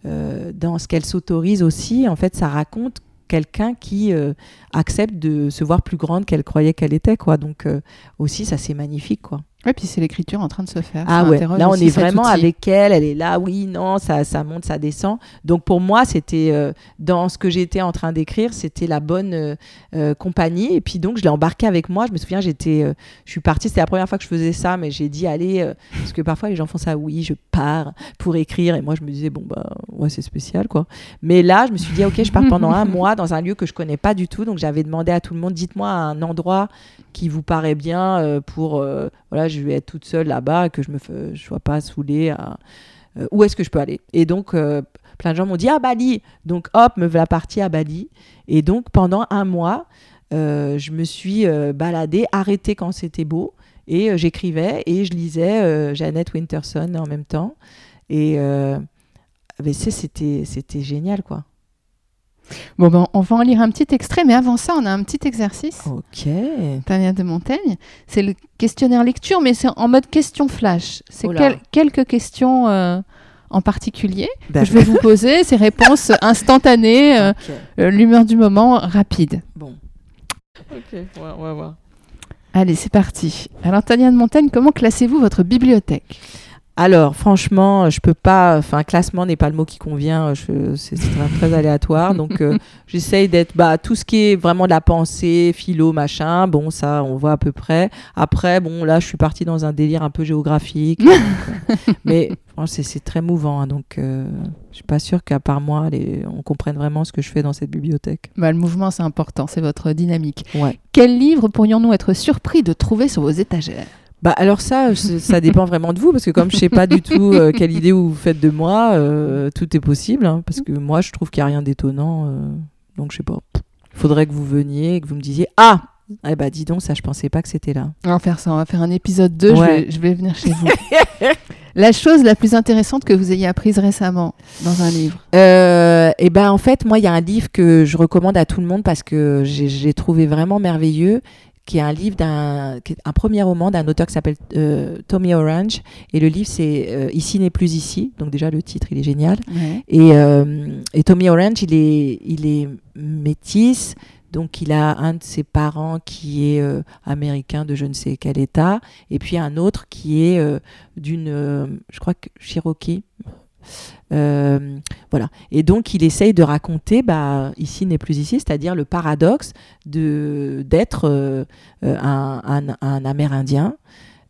dans ce qu'elle s'autorise aussi. En fait, ça raconte quelqu'un qui euh, accepte de se voir plus grande qu'elle croyait qu'elle était. quoi. Donc, euh, aussi, ça, c'est magnifique. quoi. Ouais, puis c'est l'écriture en train de se faire. Ah Ça ouais, là on est vraiment avec elle, elle est là, oui, non, ça, ça monte, ça descend. Donc pour moi, c'était euh, dans ce que j'étais en train d'écrire, c'était la bonne euh, euh, compagnie. Et puis donc je l'ai embarqué avec moi. Je me souviens, j'étais, je suis partie, c'était la première fois que je faisais ça, mais j'ai dit allez, parce que parfois les gens font ça, oui, je pars pour écrire. Et moi je me disais bon bah ouais c'est spécial quoi. Mais là je me suis dit ok, je pars pendant un mois dans un lieu que je connais pas du tout. Donc j'avais demandé à tout le monde, dites-moi un endroit qui vous paraît bien euh, pour euh, voilà je vais être toute seule là-bas que je me fe- je sois pas saoulée euh, où est-ce que je peux aller. Et donc plein de gens m'ont dit à Bali! Donc hop me voilà partie à Bali. Et donc pendant un mois je me suis baladée arrêtée quand c'était beau. Et j'écrivais et je lisais Jeannette Winterson en même temps. Et c'était c'était génial quoi Bon, ben, on va en lire un petit extrait, mais avant ça, on a un petit exercice. Ok. Tania de Montaigne. C'est le questionnaire lecture, mais c'est en mode question flash. C'est Oh quel- quelques questions euh, en particulier que D'accord. je vais vous poser. Ces réponses instantanées, euh, euh, l'humeur du moment, rapide. Bon. Ok, on va voir. Allez, c'est parti. Alors, Tania de Montaigne, comment classez-vous votre bibliothèque? Alors, franchement, je peux pas. Enfin, classement n'est pas le mot qui convient. C'est, très, aléatoire. Donc, euh, j'essaye d'être. Bah, tout ce qui est vraiment de la pensée, philo, machin. Bon, ça, on voit à peu près. Après, bon, là, je suis partie dans un délire un peu géographique. donc, euh, mais franchement, c'est, c'est très mouvant. hein, donc, euh, je suis pas sûre qu'à part moi, les, on comprenne vraiment ce que je fais dans cette bibliothèque. Bah, Le mouvement, c'est important, c'est votre dynamique. Ouais. Quel livre pourrions-nous être surpris de trouver sur vos étagères? Bah alors ça, ça dépend vraiment de vous parce que comme je sais pas du tout euh, quelle idée vous faites de moi, euh, tout est possible hein, parce que moi je trouve qu'il y a rien d'étonnant, euh, donc je sais pas. Il faudrait que vous veniez et que vous me disiez ah, eh bah dis donc ça je pensais pas que c'était là. On va faire ça, on va faire un épisode 2, je, vais, je vais venir chez vous. la chose la plus intéressante que vous ayez apprise récemment dans un livre Euh, et ben en fait moi il y a un livre que je recommande à tout le monde parce que j'ai trouvé vraiment merveilleux qui est un livre d'un un premier roman d'un auteur qui s'appelle euh, Tommy Orange. Et le livre c'est euh, Ici n'est plus ici. Donc déjà le titre il est génial. Et, euh, et Tommy Orange, il est, il est métis, donc il a un de ses parents qui est américain de je ne sais quel état, et puis un autre qui est d'une, je crois que Cherokee. Euh, voilà. Et donc il essaye de raconter, bah, ici n'est plus ici, c'est-à-dire le paradoxe d'être euh, euh, un Amérindien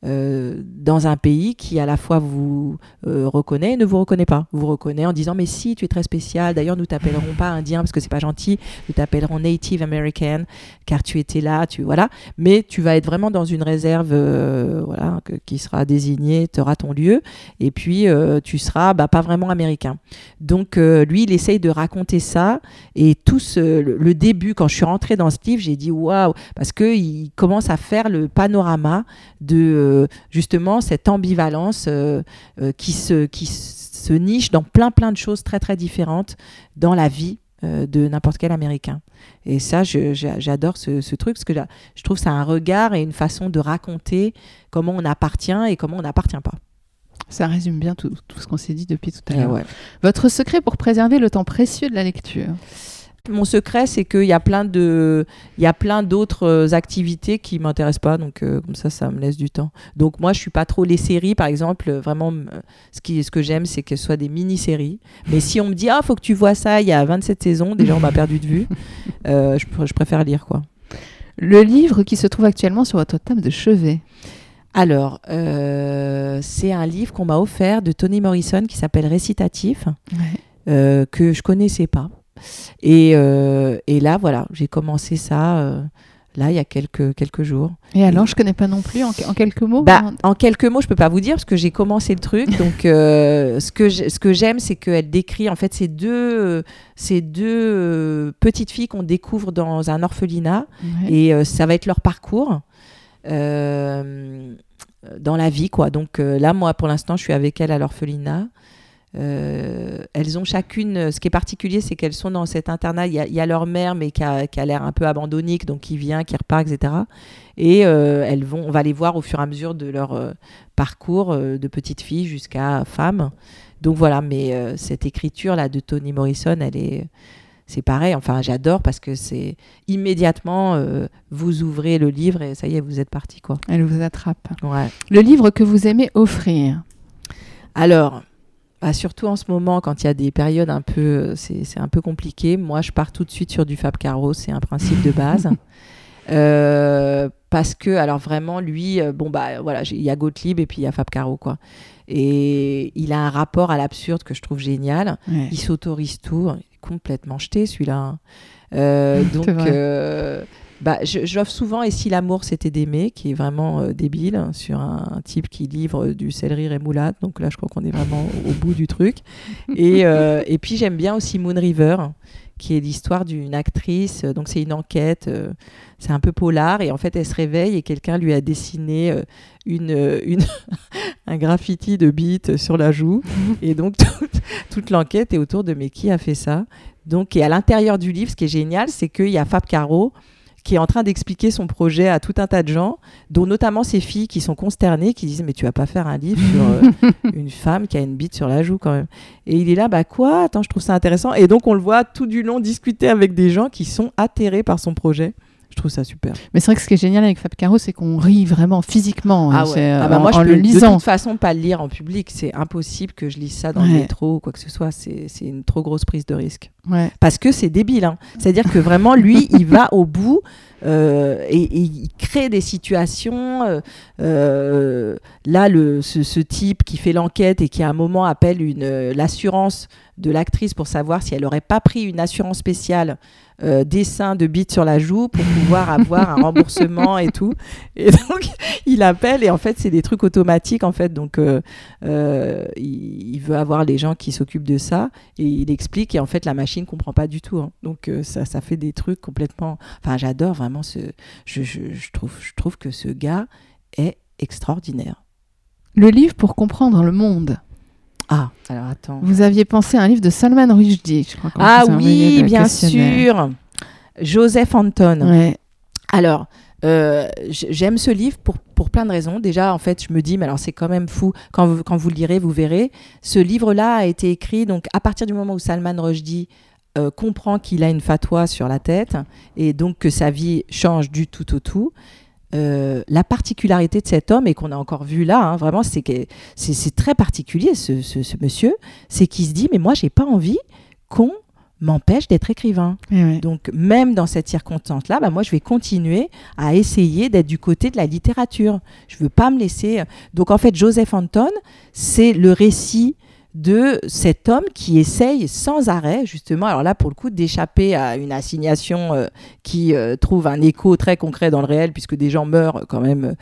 euh, dans un pays qui à la fois vous euh, reconnaît et ne vous reconnaît pas. Vous reconnaît en disant mais si tu es très spécial. D'ailleurs nous t'appellerons pas indien parce que c'est pas gentil. Nous t'appellerons Native American car tu étais là. Tu voilà. Mais tu vas être vraiment dans une réserve euh, voilà qui sera désignée, tu auras ton lieu et puis tu seras bah, pas vraiment américain. Donc lui il essaye de raconter ça et tout le, début quand je suis rentrée dans ce livre j'ai dit waouh parce que il commence à faire le panorama de justement cette ambivalence euh, euh, qui, se, qui se niche dans plein plein de choses très très différentes dans la vie euh, de n'importe quel Américain. Et ça, j'adore ce, ce truc parce que je trouve que c'est un regard et une façon de raconter comment on appartient et comment on n'appartient pas. Ça résume bien tout, tout ce qu'on s'est dit depuis tout à Et l'heure. ouais. Votre secret pour préserver le temps précieux de la lecture? Mon secret, c'est qu'il y a plein de, il y a plein d'autres euh, activités qui m'intéressent pas, donc euh, comme ça, ça me laisse du temps. Donc moi, je suis pas trop les séries, par exemple. euh, Vraiment, ce qui, ce que j'aime, c'est que ce soit des mini-séries. Mais si on me dit ah, faut que tu vois ça, il y a 27 saisons, déjà on m'a perdu de vue. euh, je, pr- je préfère lire quoi. Le livre qui se trouve actuellement sur votre table de chevet. Alors, euh, c'est un livre qu'on m'a offert de Toni Morrison qui s'appelle Récitatif, euh, que je connaissais pas. Et, euh, et là, voilà, j'ai commencé ça. euh, Là, il y a quelques, quelques jours. Et alors, je connais pas non plus en, en quelques mots. Bah, hein en quelques mots, je peux pas vous dire parce que j'ai commencé le truc. Donc, euh, ce que ce que j'aime, c'est qu'elle décrit en fait ces deux, ces deux petites filles qu'on découvre dans un orphelinat Ouais. et euh, ça va être leur parcours euh, dans la vie, quoi. Donc là, moi, pour l'instant, je suis avec elles à l'orphelinat. Euh, elles ont chacune, ce qui est particulier, c'est qu'elles sont dans cet internat. Il y a, il y a leur mère, mais qui a, qui a l'air un peu abandonnique, donc qui vient, qui repart, etc. Et euh, elles vont, on va les voir au fur et à mesure de leur euh, parcours de petite fille jusqu'à femme. Donc voilà, mais cette écriture là de Toni Morrison, elle est, c'est pareil. Enfin, j'adore parce que c'est immédiatement vous ouvrez le livre et ça y est, vous êtes parti quoi. Elle vous attrape. Ouais. Le livre que vous aimez offrir? Alors, bah, surtout en ce moment, quand il y a des périodes un peu, euh, c'est un peu compliqué. Moi, je pars tout de suite sur du Fab Caro, c'est un principe de base. Euh, parce que, alors vraiment, lui, euh, bon bah voilà, il y a Gottlieb et puis il y a Fab Caro quoi. Et il a un rapport à l'absurde que je trouve génial. Ouais. Il s'autorise tout, il est complètement jeté celui-là. hein. Euh, donc, bah, je- j'offre souvent Et si l'amour c'était d'aimer, qui est vraiment euh, débile, hein, sur un, un type qui livre du céleri rémoulade. Donc là, je crois qu'on est vraiment au bout du truc. Et, euh, et puis, j'aime bien aussi Moon River, qui est l'histoire d'une actrice. euh, Donc, c'est une enquête, euh, c'est un peu polar. Et en fait, elle se réveille et quelqu'un lui a dessiné une, une un graffiti de bite sur la joue. Et donc, toute, toute l'enquête est autour de mais qui a fait ça? Donc, et à l'intérieur du livre, ce qui est génial, c'est qu'il y a Fab Caro qui est en train d'expliquer son projet à tout un tas de gens, dont notamment ses filles qui sont consternées, qui disent mais tu vas pas faire un livre sur euh, une femme qui a une bite sur la joue quand même. Et il est là, bah quoi? Attends, je trouve ça intéressant. Et donc on le voit tout du long discuter avec des gens qui sont atterrés par son projet. Je trouve ça super. Mais c'est vrai que ce qui est génial avec Fab Caro, c'est qu'on rit vraiment physiquement. Ah ouais. c'est, Ah euh, bah en, moi, je en peux le de lisant. toute façon pas le lire en public. C'est impossible que je lise ça dans le métro ou quoi que ce soit. C'est c'est une trop grosse prise de risque. Ouais. Parce que c'est débile. hein. C'est-à-dire que vraiment, lui, il va au bout euh, et, il crée des situations. euh, euh, là, le, ce, type qui fait l'enquête et qui à un moment appelle une, l'assurance de l'actrice pour savoir si elle n'aurait pas pris une assurance spéciale euh, dessin de bite sur la joue pour pouvoir avoir un remboursement et tout. Et donc, il appelle et en fait, c'est des trucs automatiques en fait. Donc, il, veut avoir les gens qui s'occupent de ça et il explique et en fait, la machine comprend pas du tout. hein. Donc, ça fait des trucs complètement. Enfin, j'adore vraiment ce. Je, je, je trouve, je trouve que ce gars est extraordinaire. Le livre pour comprendre le monde. Ah, alors attends. Vous aviez pensé à un livre de Salman Rushdie, je crois. Ah oui, bien sûr. Joseph Anton. Ouais. Alors, euh, j'aime ce livre pour, pour plein de raisons. Déjà, en fait, je me dis, mais alors c'est quand même fou. Quand vous, quand vous le lirez, vous verrez. Ce livre-là a été écrit donc à partir du moment où Salman Rushdie euh, comprend qu'il a une fatwa sur la tête et donc que sa vie change du tout au tout. Euh, la particularité de cet homme, et qu'on a encore vu là, hein, vraiment, c'est que c'est très particulier, ce, ce- ce monsieur, c'est qu'il se dit, mais moi, j'ai pas envie qu'on m'empêche d'être écrivain. Ouais. Donc même dans cette circonstance-là, bah, moi je vais continuer à essayer d'être du côté de la littérature. Je veux pas me laisser. Donc en fait, Joseph Anton, c'est le récit de cet homme qui essaye sans arrêt, justement, alors là pour le coup, d'échapper à une assignation euh, qui euh, trouve un écho très concret dans le réel, puisque des gens meurent quand même.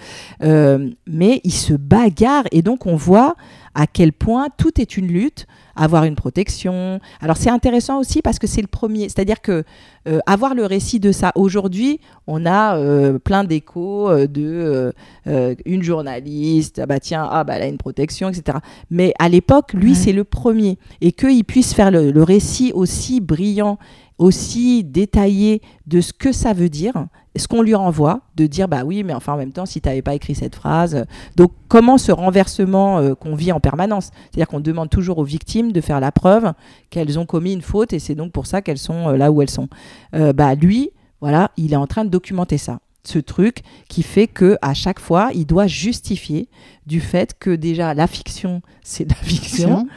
Euh, mais il se bagarre et donc on voit à quel point tout est une lutte, avoir une protection. Alors c'est intéressant aussi parce que c'est le premier, c'est-à-dire que euh, avoir le récit de ça aujourd'hui, on a euh, plein d'échos euh, de euh, une journaliste, ah bah tiens, ah bah elle a une protection, etc. Mais à l'époque, lui Ouais. c'est le premier et qu'il puisse faire le, le récit aussi brillant, aussi détaillé de ce que ça veut dire, ce qu'on lui renvoie, de dire bah oui, mais enfin en même temps, si tu n'avais pas écrit cette phrase, euh, donc comment ce renversement euh, qu'on vit en permanence, c'est-à-dire qu'on demande toujours aux victimes de faire la preuve qu'elles ont commis une faute et c'est donc pour ça qu'elles sont euh, là où elles sont. Euh, bah lui, voilà, il est en train de documenter ça. Ce truc qui fait que à chaque fois, il doit justifier du fait que déjà la fiction, c'est de la fiction,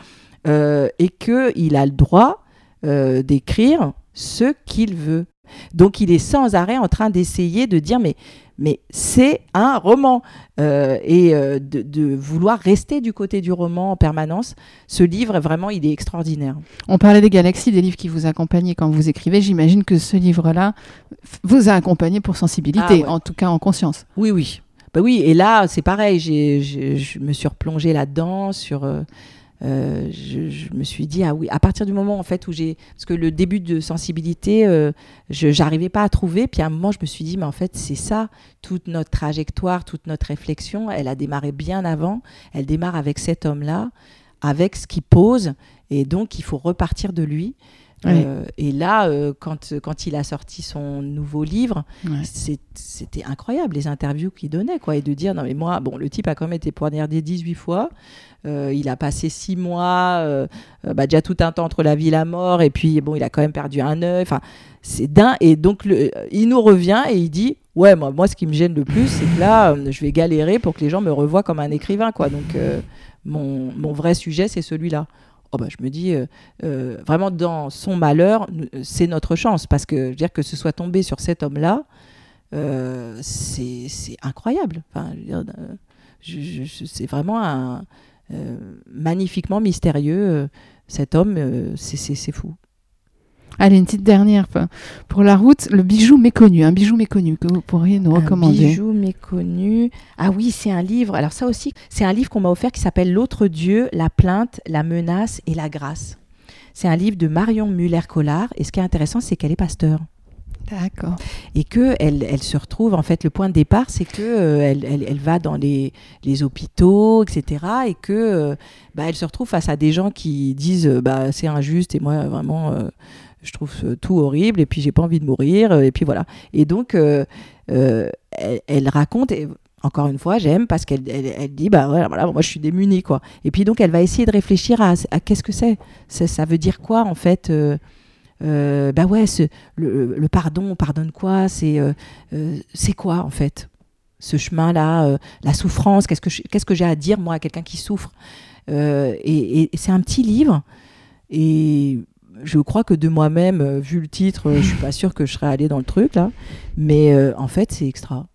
euh, et qu'il a le droit euh, d'écrire ce qu'il veut. Donc il est sans arrêt en train d'essayer de dire mais, mais c'est un roman Euh, et euh, de, de vouloir rester du côté du roman en permanence. Ce livre, vraiment, il est extraordinaire. On parlait des galaxies, des livres qui vous accompagnaient quand vous écrivez. J'imagine que ce livre-là vous a accompagné pour sensibilité, Ah ouais. en tout cas en conscience. Oui, oui. Bah oui, et là, c'est pareil, je me suis replongée là-dedans sur... euh, euh, je, je me suis dit, ah oui, à partir du moment en fait où j'ai... Parce que le début de sensibilité, euh, je j'arrivais pas à trouver, puis à un moment, je me suis dit, mais en fait, c'est ça, toute notre trajectoire, toute notre réflexion, elle a démarré bien avant, elle démarre avec cet homme-là, avec ce qu'il pose, et donc il faut repartir de lui. Oui. Euh, et là, euh, quand, quand il a sorti son nouveau livre, Ouais. c'était incroyable les interviews qu'il donnait quoi et de dire non mais moi bon le type a quand même été poignardé 18 fois Euh, il a passé 6 mois euh, euh, bah, déjà tout un temps entre la vie et la mort et puis bon il a quand même perdu un œil enfin c'est dingue et donc le- il nous revient et il dit ouais moi, moi ce qui me gêne le plus c'est que là euh, je vais galérer pour que les gens me revoient comme un écrivain quoi donc euh, mon, mon vrai sujet c'est celui-là Oh bah, je me dis, euh, euh, vraiment dans son malheur, c'est notre chance. Parce que je veux dire que ce soit tombé sur cet homme-là, euh, c'est incroyable. Enfin, euh, c'est vraiment un, euh, magnifiquement mystérieux. euh, cet homme, euh, c'est- fou. Allez, une petite dernière pour la route. Le bijou méconnu, un bijou méconnu que vous pourriez nous Un recommander. bijou méconnu. Ah oui, c'est un livre. Alors ça aussi, c'est un livre qu'on m'a offert qui s'appelle L'autre Dieu, la plainte, la menace et la grâce. C'est un livre de Marion Muller-Collard. Et ce qui est intéressant, c'est qu'elle est pasteur. D'accord. et que elle, se retrouve en fait le point de départ c'est que euh, elle, va dans les, hôpitaux etc et que euh, bah, elle se retrouve face à des gens qui disent euh, bah c'est injuste et moi vraiment je trouve tout horrible et puis j'ai pas envie de mourir et puis voilà. Et donc elle, raconte. et encore une fois, j'aime parce qu'elle elle, dit bah voilà, moi je suis démunie quoi. Et puis donc elle va essayer de réfléchir à, qu'est-ce que c'est? ça, veut dire quoi en fait euh, bah ouais, le, le pardon, on pardonne quoi? C'est euh, euh, c'est quoi en fait? Ce chemin-là, euh, la souffrance Qu'est-ce que qu'est-ce que j'ai à dire moi à quelqu'un qui souffre? Et, c'est un petit livre. Et je crois que de moi-même, vu le titre, je suis pas sûre que je serais allée dans le truc là, mais en fait c'est extra.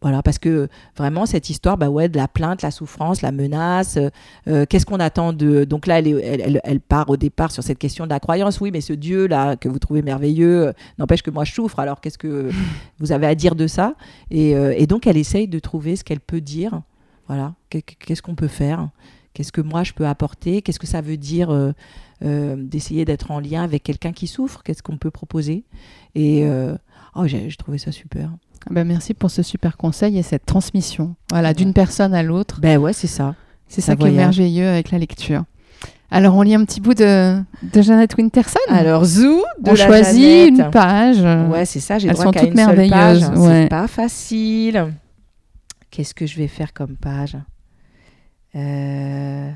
Voilà, parce que vraiment cette histoire, bah ouais, de la plainte, la souffrance, la menace, euh, euh, qu'est-ce qu'on attend de. Donc là, elle, est- elle, elle- elle part au départ sur cette question de la croyance. Oui, mais ce Dieu là que vous trouvez merveilleux euh, n'empêche que moi je souffre. Alors qu'est-ce que vous avez à dire de ça? Et, euh, et donc elle essaye de trouver ce qu'elle peut dire. Voilà, Qu'est- qu'est-ce qu'on peut faire? Qu'est-ce que moi je peux apporter? Qu'est-ce que ça veut dire euh, d'essayer d'être en lien avec quelqu'un qui souffre? Qu'est-ce qu'on peut proposer? Et oh, j'ai trouvé ça super. Ben, merci pour ce super conseil et cette transmission. Voilà, d'une personne à l'autre. Ben ouais, c'est ça. C'est ça ça qui est merveilleux avec la lecture. Alors, on lit un petit bout de, de Jeannette Winterson. Alors de on la choisit Jeannette. une page. Ouais, c'est ça, j'ai Elles droit sont qu'à toutes une seule page. ouais. C'est pas facile. Qu'est-ce que je vais faire comme page? Euh,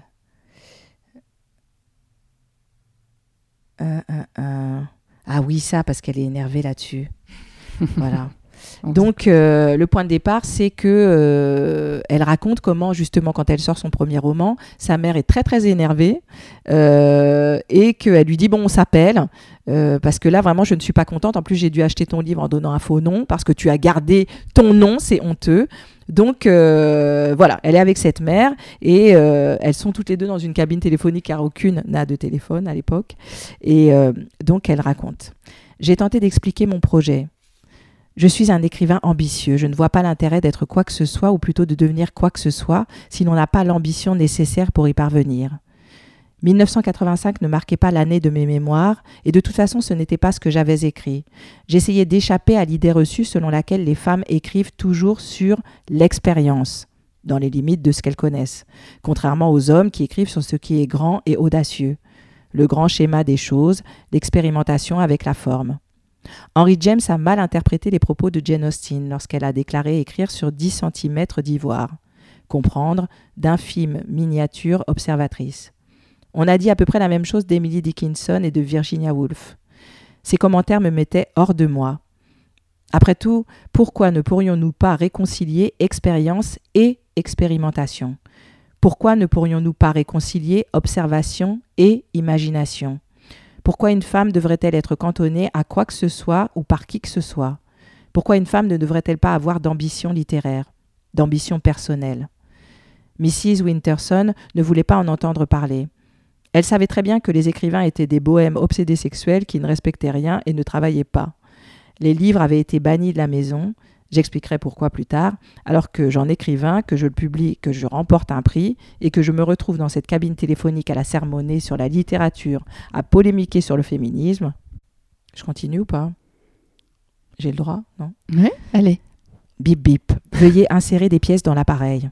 un, un, un. Ah oui, ça, parce qu'elle est énervée là-dessus. voilà. On Donc, euh, le point de départ, c'est que euh, elle raconte comment, justement, quand elle sort son premier roman, sa mère est très, très énervée euh, et qu'elle lui dit Bon, on s'appelle, parce que là, vraiment, je ne suis pas contente. En plus, j'ai dû acheter ton livre en donnant un faux nom parce que tu as gardé ton nom, c'est honteux. Donc, voilà, elle est avec cette mère et elles sont toutes les deux dans une cabine téléphonique car aucune n'a de téléphone à l'époque. Et donc, elle raconte J'ai tenté d'expliquer mon projet. Je suis un écrivain ambitieux. Je ne vois pas l'intérêt d'être quoi que ce soit, ou plutôt de devenir quoi que ce soit, si l'on n'a pas l'ambition nécessaire pour y parvenir. 1985 ne marquait pas l'année de mes mémoires, et de toute façon ce n'était pas ce que j'avais écrit. J'essayais d'échapper à l'idée reçue selon laquelle les femmes écrivent toujours sur l'expérience, dans les limites de ce qu'elles connaissent, contrairement aux hommes qui écrivent sur ce qui est grand et audacieux, le grand schéma des choses, l'expérimentation avec la forme. Henry James a mal interprété les propos de Jane Austen lorsqu'elle a déclaré écrire sur 10 cm d'ivoire, comprendre d'infimes miniatures observatrices. On a dit à peu près la même chose d'Emily Dickinson et de Virginia Woolf. Ces commentaires me mettaient hors de moi. Après tout, pourquoi ne pourrions-nous pas réconcilier expérience et expérimentation? Pourquoi ne pourrions-nous pas réconcilier observation et imagination? Pourquoi une femme devrait-elle être cantonnée à quoi que ce soit ou par qui que ce soit? Pourquoi une femme ne devrait-elle pas avoir d'ambition littéraire, d'ambition personnelle? Mrs. Winterson ne voulait pas en entendre parler. Elle savait très bien que les écrivains étaient des bohèmes obsédés sexuels qui ne respectaient rien et ne travaillaient pas. Les livres avaient été bannis de la maison, j'expliquerai pourquoi plus tard, alors que j'en écrivain, que je le publie, que je remporte un prix, et que je me retrouve dans cette cabine téléphonique à la sermonner sur la littérature, à polémiquer sur le féminisme. Je continue ou pas? J'ai le droit, non? Oui, allez. Bip bip. Veuillez insérer des pièces dans l'appareil.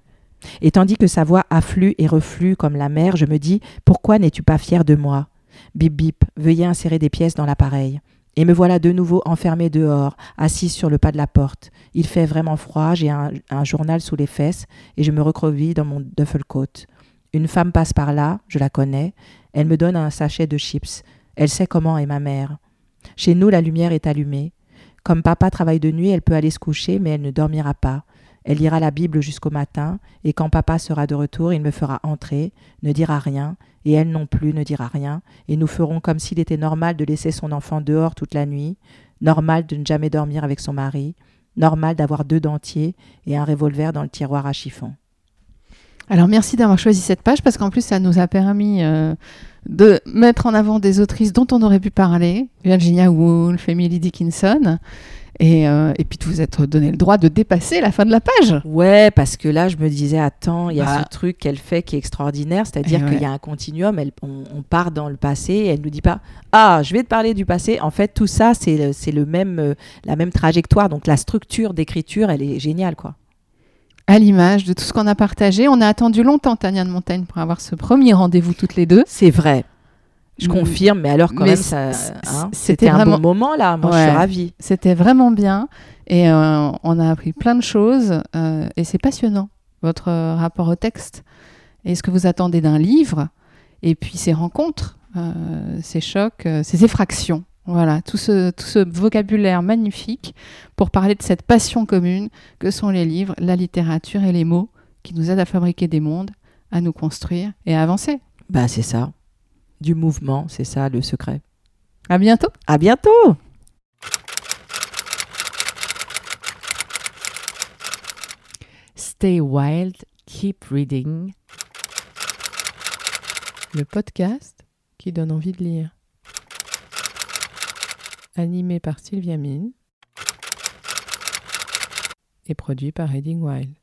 Et tandis que sa voix afflue et reflue comme la mer, je me dis Pourquoi n'es-tu pas fier de moi? Bip bip. Veuillez insérer des pièces dans l'appareil. Et me voilà de nouveau enfermée dehors, assise sur le pas de la porte. Il fait vraiment froid, j'ai un, journal sous les fesses et je me recroqueville dans mon duffel-coat. Une femme passe par là, je la connais. Elle me donne un sachet de chips. Elle sait comment est ma mère. Chez nous, la lumière est allumée. Comme papa travaille de nuit, elle peut aller se coucher, mais elle ne dormira pas. Elle lira la Bible jusqu'au matin, et quand papa sera de retour, il me fera entrer, ne dira rien, et elle non plus ne dira rien, et nous ferons comme s'il était normal de laisser son enfant dehors toute la nuit, normal de ne jamais dormir avec son mari, normal d'avoir deux dentiers et un revolver dans le tiroir à chiffon. Alors merci d'avoir choisi cette page parce qu'en plus ça nous a permis euh, de mettre en avant des autrices dont on aurait pu parler, Virginia Woolf, Emily Dickinson, et, euh, et puis de vous être donné le droit de dépasser la fin de la page. Ouais, parce que là, je me disais, attends, il y a Bah. ce truc qu'elle fait qui est extraordinaire, c'est-à-dire ouais. qu'il y a un continuum, elle- on, on part dans le passé, et elle nous dit pas, ah, je vais te parler du passé. En fait, tout ça, c'est le- c'est le même, euh, la même trajectoire. Donc la structure d'écriture, elle est géniale, quoi. À l'image de tout ce qu'on a partagé, on a attendu longtemps Tania de Montaigne pour avoir ce premier rendez-vous toutes les deux. C'est vrai. Je confirme, mais alors quand Mais même, ça, hein, c'était un vraiment- bon moment là. Moi, je suis ravie. C'était vraiment bien et euh, on a appris plein de choses euh, et c'est passionnant, votre euh, rapport au texte et ce que vous attendez d'un livre et puis ces rencontres, ces chocs, ces effractions. Voilà, tout ce, tout ce vocabulaire magnifique pour parler de cette passion commune que sont les livres, la littérature et les mots qui nous aident à fabriquer des mondes, à nous construire et à avancer. Bah, c'est ça. Du mouvement, c'est ça le secret. À bientôt! À bientôt. Stay wild, keep reading. Le podcast qui donne envie de lire. Animé par Sylvia Mine et produit par Reading Wild.